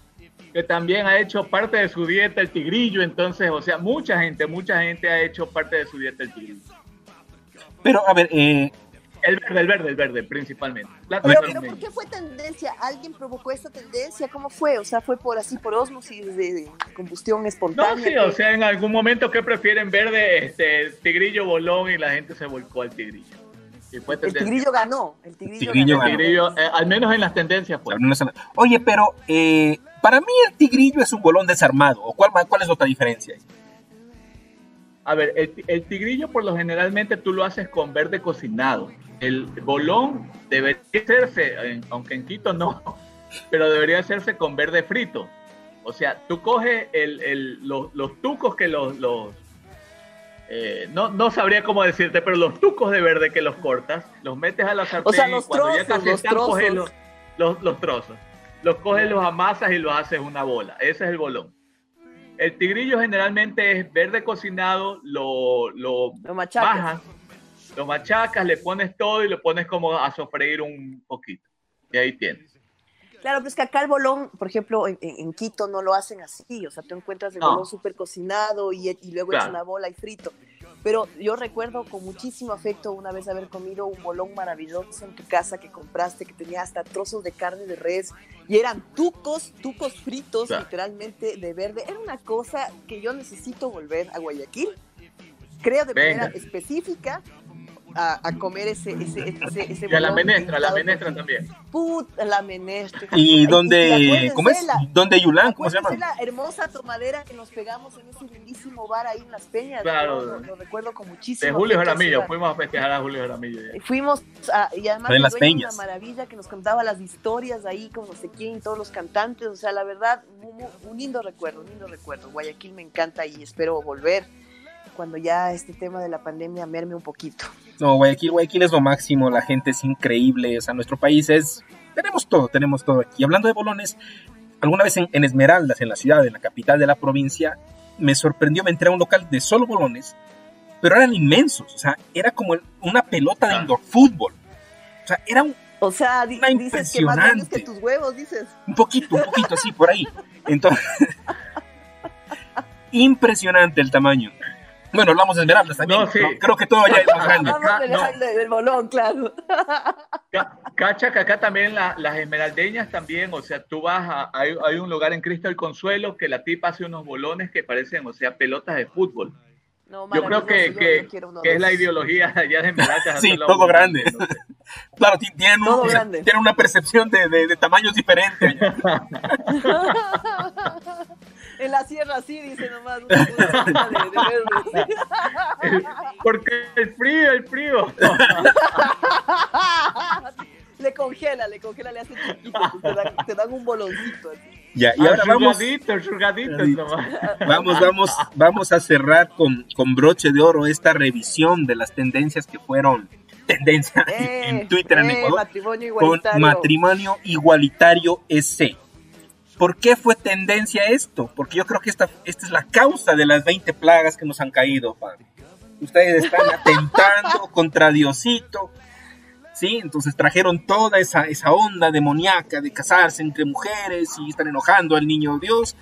que también ha hecho parte de su dieta el tigrillo, entonces, o sea, mucha gente, mucha gente ha hecho parte de su dieta el tigrillo. Pero, a ver, eh, el verde, el verde, el verde, principalmente. pero, ¿por qué fue tendencia? ¿Alguien provocó esta tendencia? ¿Cómo fue? O sea, ¿fue por así, por osmosis de, combustión espontánea? No, sí, o sea, en algún momento, ¿qué prefieren verde? Este, tigrillo bolón y la gente se volcó al tigrillo. el tigrillo ganó. El tigrillo, ganó. Eh, al menos en las tendencias, pues. Oye, pero eh, para mí el tigrillo es un bolón desarmado. ¿O cuál, cuál es otra diferencia? A ver, el, el, tigrillo por lo generalmente tú lo haces con verde cocinado el bolón debería hacerse, aunque en Quito no, pero debería hacerse con verde frito. O sea, tú coges los, tucos que los... Eh, no, no sabría cómo decirte, pero los tucos de verde que los cortas, los metes a la sartén y cuando ya casi están, coges los, los, trozos. Los coges, los amasas y los haces una bola. Ese es el bolón. El tigrillo generalmente es verde cocinado, lo, lo, lo bajas, lo machacas, le pones todo y lo pones como a sofreír un poquito. Y ahí tienes. Claro, pues que acá el bolón, por ejemplo, en, Quito no lo hacen así. O sea, tú encuentras el bolón súper cocinado y, luego es una bola y frito. Pero yo recuerdo con muchísimo afecto una vez haber comido un bolón maravilloso en tu casa que compraste, que tenía hasta trozos de carne de res y eran tucos, tucos fritos, literalmente de verde. Era una cosa que yo necesito volver a Guayaquil creo de manera específica a, comer ese, ese, ese, ese Y a la menestra, la menestra también. Puta, la menestra. ¿Y dónde, cómo es? ¿Dónde Yulán? ¿Cómo se llama? la hermosa tomadera que nos pegamos en ese lindísimo bar ahí en Las Peñas. Claro. Lo, recuerdo con muchísimo. De Julio Jaramillo, fuimos a festejar a Julio Jaramillo. Fuimos, a, y además en Las Peñas. una maravilla que nos contaba las historias ahí, con no sé quién, todos los cantantes. O sea, la verdad, un lindo recuerdo, un lindo recuerdo. Guayaquil me encanta y espero volver cuando ya este tema de la pandemia merme un poquito. No, Guayaquil, Guayaquil es lo máximo, la gente es increíble, o sea, nuestro país es, tenemos todo, tenemos todo aquí. Hablando de bolones, alguna vez en, Esmeraldas, en la ciudad, en la capital de la provincia, me sorprendió, me entré a un local de solo bolones, pero eran inmensos, o sea, era como una pelota de indoor fútbol. O sea, era un, o sea, dices que más que tus huevos, dices. Un poquito, un poquito, sí, por ahí. Entonces, impresionante el tamaño. Bueno, hablamos de Esmeraldas también. No, sí. Creo que todo ya es más grande. Hablamos del, bolón, claro. Cacha que acá también las esmeraldeñas también, o sea, tú vas a, hay, hay, un lugar en Cristo del Consuelo que la tipa hace unos bolones que parecen, o sea, pelotas de fútbol. No, yo creo que, que, que es la ideología allá de Esmeraldas. sí, todo grande. claro, tienen, un, tienen, una percepción de, de, de tamaños diferentes. En la sierra sí, dice nomás. Una, de, de porque el frío, el frío. le congela, le congela, le hace chiquito. Te dan, te dan un boloncito. así. Ya, y ahora vamos, Arrugadito. nomás. vamos, vamos, vamos a cerrar con, con broche de oro esta revisión de las tendencias que fueron tendencia Eh, en Twitter en eh, Ecuador. matrimonio con igualitario. matrimonio igualitario EC. ¿Por qué fue tendencia esto? Porque yo creo que esta, esta es la causa de las 20 plagas que nos han caído, padre. Ustedes están atentando contra Diosito, ¿sí? Entonces trajeron toda esa, esa onda demoníaca de casarse entre mujeres y están enojando al niño Dios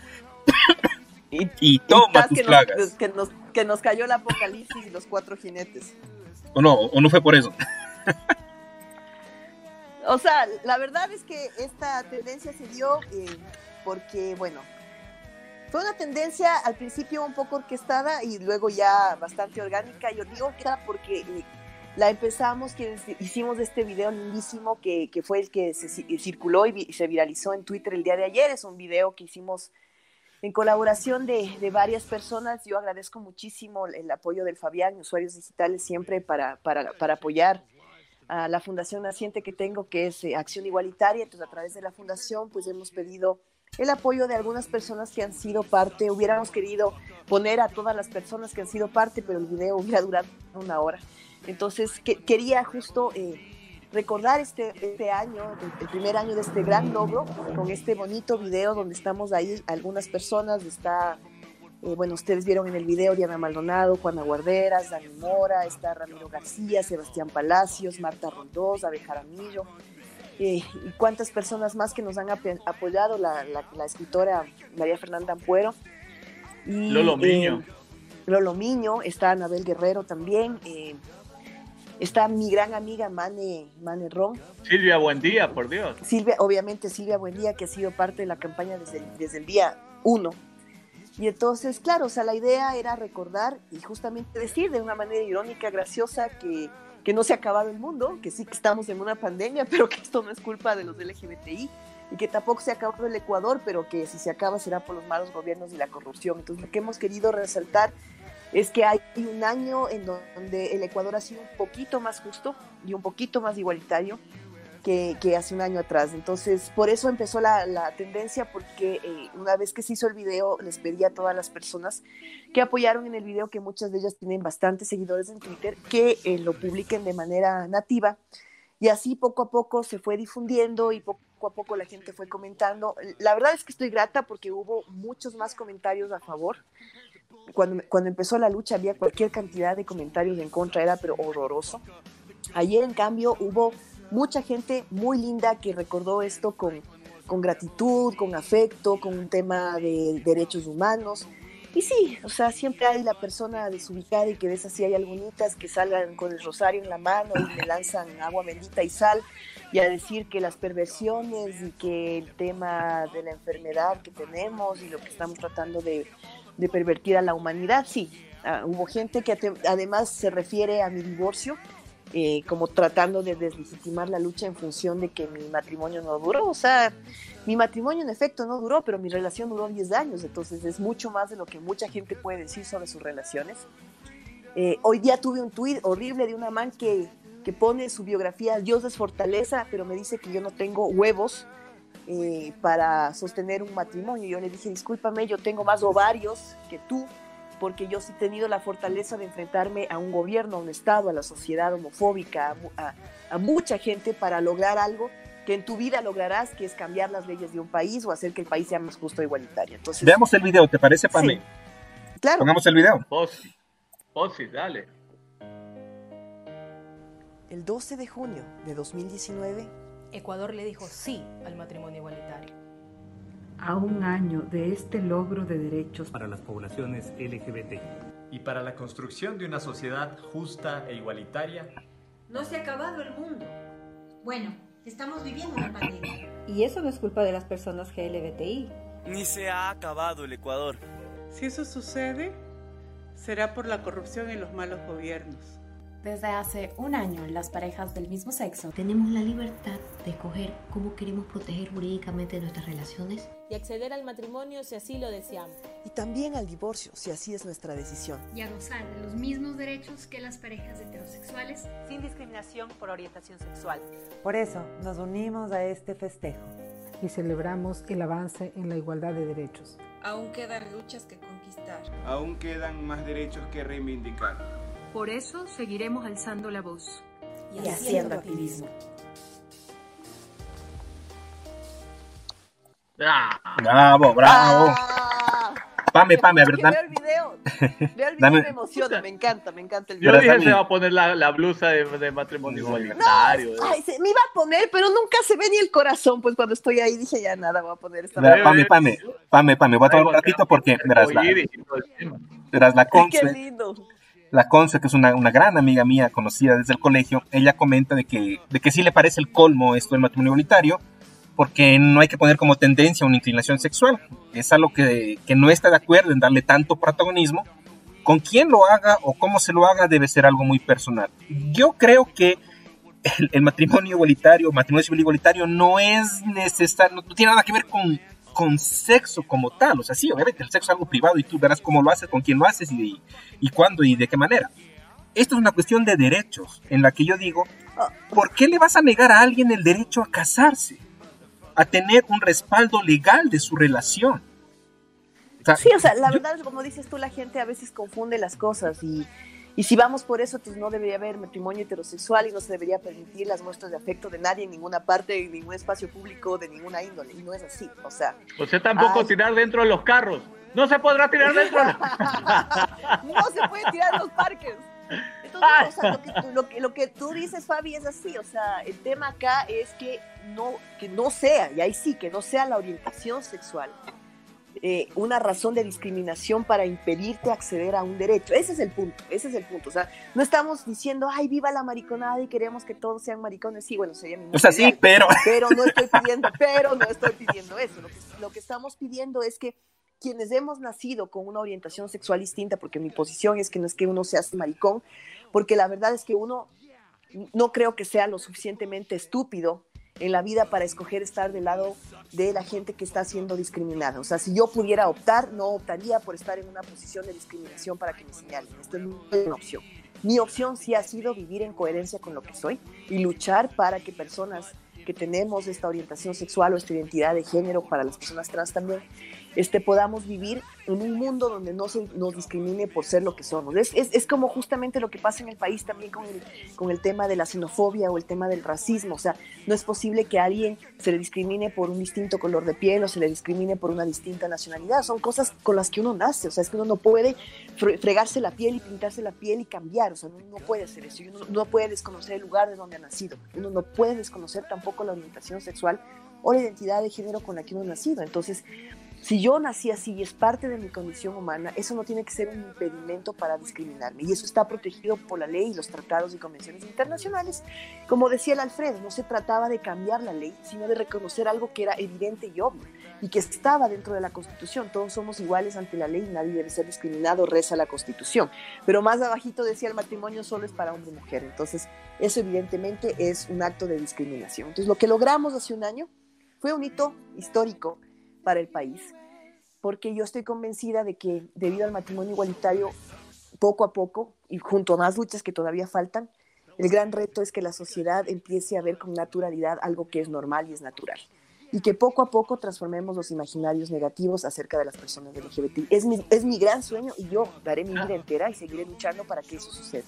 Y, y toma tas tus que plagas. Nos, que, nos, que nos cayó el apocalipsis y los cuatro jinetes. ¿O no? ¿O no fue por eso? O sea, la verdad es que esta tendencia se dio eh, porque, bueno, fue una tendencia al principio un poco orquestada y luego ya bastante orgánica. Yo digo que era porque eh, la empezamos, que hicimos este video lindísimo que, que fue el que se ci- circuló y se viralizó en Twitter el día de ayer. Es un video que hicimos en colaboración de, de varias personas. Yo agradezco muchísimo el, el apoyo del Fabián, usuarios digitales, siempre para, para, para apoyar a la fundación naciente que tengo, que es eh, Acción Igualitaria. Entonces, a través de la fundación, pues hemos pedido el apoyo de algunas personas que han sido parte. Hubiéramos querido poner a todas las personas que han sido parte, pero el video hubiera durado una hora. Entonces, que- quería justo eh, recordar este, este año, el, primer año de este gran logro, con este bonito video donde estamos ahí algunas personas. Está, eh, bueno, ustedes vieron en el video Diana Maldonado, Juana Guarderas, Dani Mora, está Ramiro García, Sebastián Palacios, Marta Rondós, Abe Jaramillo. eh, y cuántas personas más que nos han apoyado, la, la- la escritora María Fernanda Ampuero. Y, Lolo Miño. eh, Lolo Miño, está Anabel Guerrero también, eh, está mi gran amiga Mane, Mane Ron, Silvia, buen día, por Dios. Silvia, obviamente Silvia Buendía, que ha sido parte de la campaña desde desde el día uno. Y entonces, claro, o sea, la idea era recordar y justamente decir de una manera irónica, graciosa, que, que no se ha acabado el mundo, que sí que estamos en una pandemia, pero que esto no es culpa de los LGBTI y que tampoco se ha acabado el Ecuador, pero que si se acaba será por los malos gobiernos y la corrupción. Entonces, lo que hemos querido resaltar es que hay un año en donde el Ecuador ha sido un poquito más justo y un poquito más igualitario que, que hace un año atrás. Entonces, por eso empezó la, la tendencia, porque eh, una vez que se hizo el video, les pedí a todas las personas que apoyaron en el video, que muchas de ellas tienen bastantes seguidores en Twitter, que eh, lo publiquen de manera nativa. Y así poco a poco se fue difundiendo y poco a poco la gente fue comentando. La verdad es que estoy grata porque hubo muchos más comentarios a favor. Cuando, cuando empezó la lucha había cualquier cantidad de comentarios en contra, era pero horroroso. Ayer, en cambio, hubo mucha gente muy linda que recordó esto con, con gratitud, con afecto, con un tema de derechos humanos. Y sí, o sea, siempre hay la persona desubicada y que ves así hay algunitas que salgan con el rosario en la mano y le lanzan agua bendita y sal y a decir que las perversiones y que el tema de la enfermedad que tenemos y lo que estamos tratando de, de pervertir a la humanidad, sí. Ah, hubo gente que además se refiere a mi divorcio eh, como tratando de deslegitimar la lucha en función de que mi matrimonio no duró. O sea, mi matrimonio en efecto no duró, pero mi relación duró 10 años, entonces es mucho más de lo que mucha gente puede decir sobre sus relaciones. Eh, hoy día tuve un tuit horrible de una man que, que pone su biografía, Dios es fortaleza, pero me dice que yo no tengo huevos eh, para sostener un matrimonio. Yo le dije, discúlpame, yo tengo más ovarios que tú, porque yo sí he tenido la fortaleza de enfrentarme a un gobierno, a un Estado, a la sociedad homofóbica, a, mu- a- a mucha gente para lograr algo que en tu vida lograrás, que es cambiar las leyes de un país o hacer que el país sea más justo e igualitario. Entonces, Veamos el video, ¿te parece, Pame? sí, claro. Pongamos el video. Posi. Posi, dale. El 12 de junio de 2019, Ecuador le dijo sí al matrimonio igualitario. A un año de este logro de derechos para las poblaciones LGBT. y para la construcción de una sociedad justa e igualitaria, No se ha acabado el mundo. Bueno, estamos viviendo una pandemia. Y eso no es culpa de las personas GLBTI. Ni se ha acabado el Ecuador. Si eso sucede, será por la corrupción y los malos gobiernos. Desde hace un año, las parejas del mismo sexo tenemos la libertad de escoger cómo queremos proteger jurídicamente nuestras relaciones y acceder al matrimonio si así lo deseamos. Y también al divorcio si así es nuestra decisión. Y a gozar de los mismos derechos que las parejas heterosexuales sin discriminación por orientación sexual. Por eso nos unimos a este festejo y celebramos el avance en la igualdad de derechos. Aún quedan luchas que conquistar. Aún quedan más derechos que reivindicar. Por eso seguiremos alzando la voz. Y, y haciendo activismo. Bravo, bravo. Ah. Pame, pame, a ver, dame. Veo el video, veo el video me emociona, me encanta, me encanta el video. Yo dije se va a poner la, la blusa de, de matrimonio igualitario. No, ay, se, me iba a poner, pero nunca se ve ni el corazón, pues cuando estoy ahí dije ya nada, voy a poner esta. Mira, pame, pame, pame, pame, voy a tomar un ratito porque verás la, verás la conce. La Conce, que es una, una, gran amiga mía conocida desde el colegio, ella comenta de que, de que sí le parece el colmo esto del matrimonio igualitario, porque no hay que poner como tendencia una inclinación sexual. Es algo que, que no está de acuerdo en darle tanto protagonismo. Con quién lo haga o cómo se lo haga debe ser algo muy personal. Yo creo que el, matrimonio igualitario, matrimonio civil igualitario, no es necesario, no tiene nada que ver con con sexo como tal. O sea, sí, obviamente el sexo es algo privado y tú verás cómo lo haces, con quién lo haces y, y cuándo y de qué manera. Esto es una cuestión de derechos, en la que yo digo, ¿por qué le vas a negar a alguien el derecho a casarse? A tener un respaldo legal de su relación. O sea, sí, o sea, la verdad es como dices tú, la gente a veces confunde las cosas y, y si vamos por eso, pues no debería haber matrimonio heterosexual y no se debería permitir las muestras de afecto de nadie en ninguna parte, en ningún espacio público, de ninguna índole. Y no es así. O sea. O sea, tampoco tirar dentro de los carros. No se podrá tirar dentro. no se puede tirar en los parques. Entonces, o sea, lo, que, lo, que, lo, que, tú dices, Fabi, es así. O sea, el tema acá es que no, que no sea, y ahí sí, que no sea la orientación sexual eh, una razón de discriminación para impedirte acceder a un derecho. Ese es el punto, ese es el punto. O sea, no estamos diciendo, ay, viva la mariconada y queremos que todos sean maricones. Sí, bueno, sería mi O sea, sí, pero... Pero no estoy pidiendo, pero no estoy pidiendo eso. Lo que, lo que estamos pidiendo es que quienes hemos nacido con una orientación sexual distinta, porque mi posición es que no es que uno sea maricón, porque la verdad es que uno no creo que sea lo suficientemente estúpido en la vida para escoger estar del lado de la gente que está siendo discriminada. O sea, si yo pudiera optar, no optaría por estar en una posición de discriminación para que me señalen. Esto es una opción. Mi opción sí ha sido vivir en coherencia con lo que soy y luchar para que personas que tenemos esta orientación sexual o esta identidad de género, para las personas trans también, este, podamos vivir en un mundo donde no se nos discrimine por ser lo que somos. Es, es, es, como justamente lo que pasa en el país también con el, con el tema de la xenofobia o el tema del racismo. O sea, no es posible que a alguien se le discrimine por un distinto color de piel o se le discrimine por una distinta nacionalidad. Son cosas con las que uno nace. O sea, es que uno no puede fregarse la piel y pintarse la piel y cambiar. O sea, uno no puede hacer eso. Uno no puede desconocer el lugar de donde ha nacido. Uno no puede desconocer tampoco la orientación sexual o la identidad de género con la que uno ha nacido. Entonces, si yo nací así y es parte de mi condición humana, eso no tiene que ser un impedimento para discriminarme. Y eso está protegido por la ley y los tratados y convenciones internacionales. Como decía el Alfredo, no se trataba de cambiar la ley, sino de reconocer algo que era evidente y obvio y que estaba dentro de la Constitución. Todos somos iguales ante la ley nadie debe ser discriminado, reza la Constitución. Pero más abajito decía el matrimonio solo es para hombre y mujer. Entonces, eso evidentemente es un acto de discriminación. Entonces, lo que logramos hace un año fue un hito histórico para el país, porque yo estoy convencida de que debido al matrimonio igualitario, poco a poco, y junto a más luchas que todavía faltan, el gran reto es que la sociedad empiece a ver con naturalidad algo que es normal y es natural. Y que poco a poco transformemos los imaginarios negativos acerca de las personas LGBT. Es mi, es mi gran sueño y yo daré mi vida entera y seguiré luchando para que eso suceda.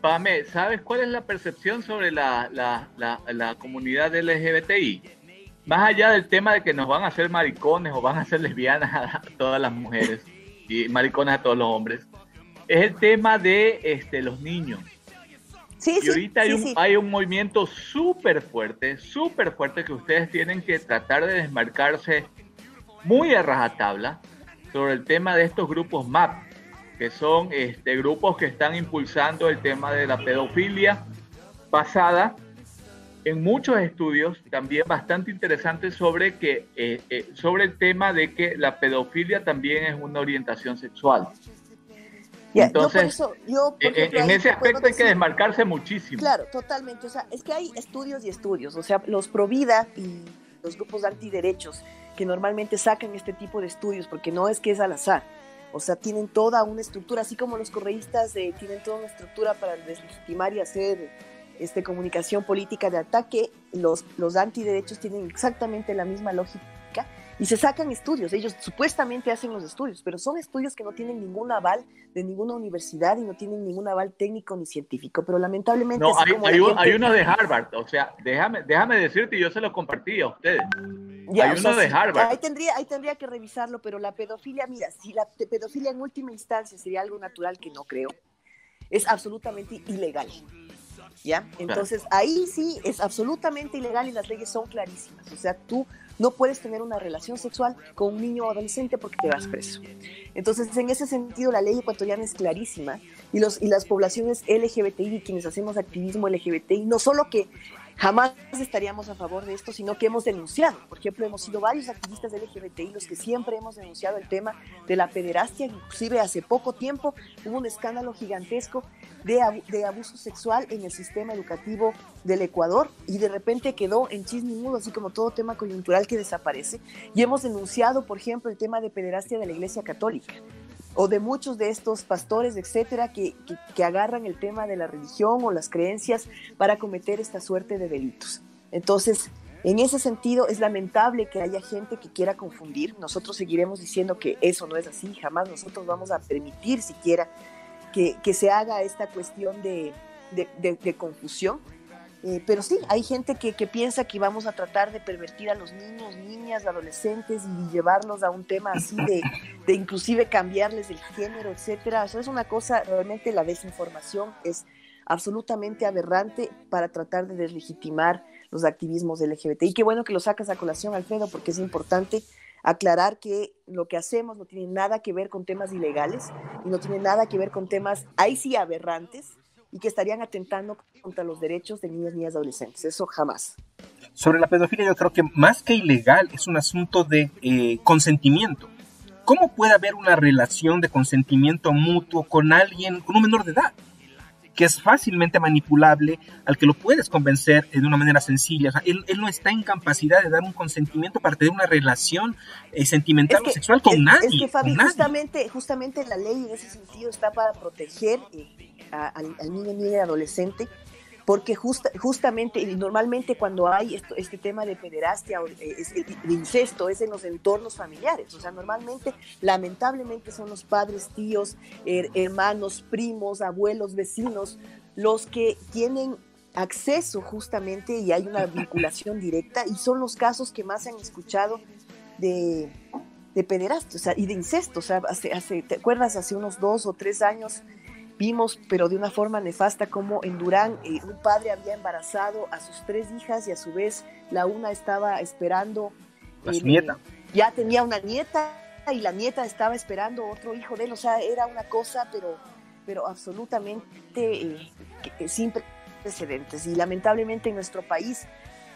Pame, ¿sabes cuál es la percepción sobre la, la, la, la comunidad LGBTI? más allá del tema de que nos van a hacer maricones o van a hacer lesbianas a todas las mujeres y maricones a todos los hombres, es el tema de este, los niños. Sí, y ahorita hay, un, hay un movimiento súper fuerte, súper fuerte que ustedes tienen que tratar de desmarcarse muy a rajatabla sobre el tema de estos grupos MAP, que son este, grupos que están impulsando el tema de la pedofilia pasada en muchos estudios también bastante interesantes sobre, que, eh, eh, sobre el tema de que la pedofilia también es una orientación sexual. Entonces, en ese aspecto hay que desmarcarse muchísimo. Claro, totalmente. O sea, es que hay estudios y estudios. O sea, los Provida y los grupos antiderechos que normalmente sacan este tipo de estudios, porque no es que es al azar. O sea, tienen toda una estructura, así como los correístas eh, tienen toda una estructura para deslegitimar y hacer este, comunicación política de ataque, los, los antiderechos tienen exactamente la misma lógica y se sacan estudios. Ellos supuestamente hacen los estudios, pero son estudios que no tienen ningún aval de ninguna universidad y no tienen ningún aval técnico ni científico. Pero lamentablemente. No, hay, uno de Harvard. O sea, déjame, déjame decirte, yo se lo compartí a ustedes. hay uno de Harvard. Ahí tendría, ahí tendría que revisarlo, pero la pedofilia, mira, si la pedofilia en última instancia sería algo natural, que no creo, es absolutamente ilegal. ¿Ya? Entonces, ahí sí es absolutamente ilegal y las leyes son clarísimas. O sea, tú no puedes tener una relación sexual con un niño o adolescente porque te vas preso. Entonces, en ese sentido, la ley ecuatoriana es clarísima y, las poblaciones LGBTI, quienes hacemos activismo LGBTI, no solo que jamás estaríamos a favor de esto, sino que hemos denunciado. Por ejemplo, hemos sido varios activistas LGBTI los que siempre hemos denunciado el tema de la pederastia. Inclusive hace poco tiempo hubo un escándalo gigantesco de, abuso sexual en el sistema educativo del Ecuador y de repente quedó en chisme mudo, así como todo tema coyuntural que desaparece. Y hemos denunciado, por ejemplo, el tema de pederastia de la Iglesia Católica o de muchos de estos pastores, etcétera, que, que, agarran el tema de la religión o las creencias para cometer esta suerte de delitos. Entonces, en ese sentido, es lamentable que haya gente que quiera confundir. Nosotros seguiremos diciendo que eso no es así. Jamás nosotros vamos a permitir siquiera que, que se haga esta cuestión de, de, de confusión. Eh, pero sí, hay gente que, que, piensa que vamos a tratar de pervertir a los niños, niñas, adolescentes y llevarlos a un tema así de, de inclusive cambiarles el género, etcétera. Eso es una cosa, realmente la desinformación es absolutamente aberrante para tratar de deslegitimar los activismos LGBT. Y qué bueno que lo sacas a colación, Alfredo, porque es importante aclarar que lo que hacemos no tiene nada que ver con temas ilegales y no tiene nada que ver con temas, ahí sí, aberrantes, y que estarían atentando contra los derechos de niños, niñas, adolescentes. Eso jamás. Sobre la pedofilia yo creo que más que ilegal es un asunto de eh, consentimiento. ¿Cómo puede haber una relación de consentimiento mutuo con alguien, con un menor de edad? Que es fácilmente manipulable, al que lo puedes convencer de una manera sencilla. él, no está en capacidad de dar un consentimiento para tener una relación eh, sentimental o sexual con nadie. Es que, Fabi, justamente, justamente la ley en ese sentido está para proteger eh, al, niño, niña y adolescente porque justamente y normalmente cuando hay este tema de pederastia o eh, de incesto es en los entornos familiares, o sea, normalmente, lamentablemente son los padres, tíos, hermanos, primos, abuelos, vecinos, los que tienen acceso justamente y hay una vinculación directa y son los casos que más se han escuchado de, de pederastia o sea, y de incesto, o sea, hace, hace, ¿te acuerdas? Hace unos dos o tres años Vimos, pero de una forma nefasta, como en Durán eh, un padre había embarazado a sus tres hijas y a su vez la una estaba esperando. A su nieta. Ya tenía una nieta y la nieta estaba esperando otro hijo de él. O sea, era una cosa, pero, pero absolutamente eh, sin precedentes. Y lamentablemente en nuestro país,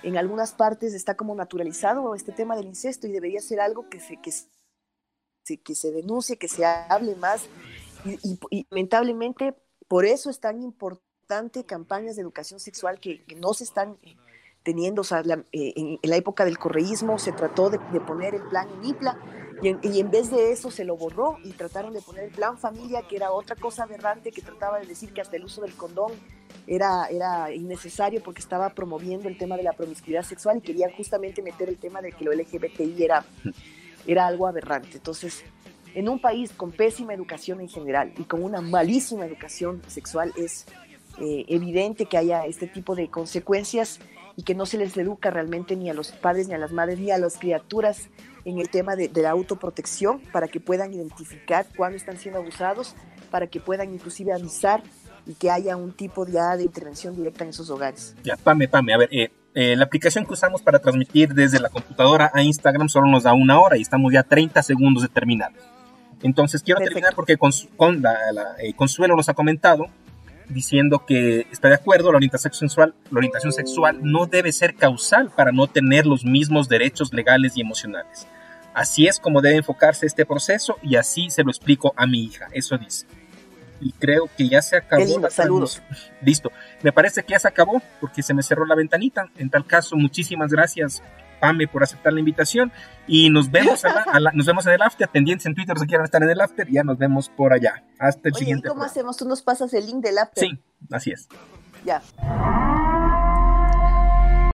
en algunas partes está como naturalizado este tema del incesto y debería ser algo que se, que, que se denuncie, que se hable más y, lamentablemente por eso es tan importante campañas de educación sexual que, no se están eh, teniendo. O sea, eh, en, la época del correísmo se trató de, poner el plan en IPLA y en, vez de eso se lo borró y trataron de poner el plan familia, que era otra cosa aberrante que trataba de decir que hasta el uso del condón era, era innecesario porque estaba promoviendo el tema de la promiscuidad sexual y querían justamente meter el tema de que lo LGBTI era, era algo aberrante. Entonces, en un país con pésima educación en general y con una malísima educación sexual es eh, evidente que haya este tipo de consecuencias y que no se les educa realmente ni a los padres, ni a las madres, ni a las criaturas en el tema de, la autoprotección para que puedan identificar cuándo están siendo abusados, para que puedan inclusive avisar y que haya un tipo de intervención directa en esos hogares. Ya, Pame, Pame, a ver, eh, eh, la aplicación que usamos para transmitir desde la computadora a Instagram solo nos da una hora y estamos ya 30 segundos de terminar. Entonces quiero terminar porque con, eh, Consuelo nos ha comentado diciendo que está de acuerdo, la orientación, sexual, la orientación sexual no debe ser causal para no tener los mismos derechos legales y emocionales. Así es como debe enfocarse este proceso y así se lo explico a mi hija, eso dice. Y creo que ya se acabó. lindo, saludos. Listo. Me parece que ya se acabó porque se me cerró la ventanita. En tal caso, muchísimas gracias, Pame, por aceptar la invitación. Y nos vemos, a la- a la- nos vemos en el after. Pendientes en Twitter si quieren estar en el after. Ya nos vemos por allá. Hasta el Oye, ¿y siguiente. cómo programa. hacemos? Tú nos pasas el link del app. Sí, así es. Ya.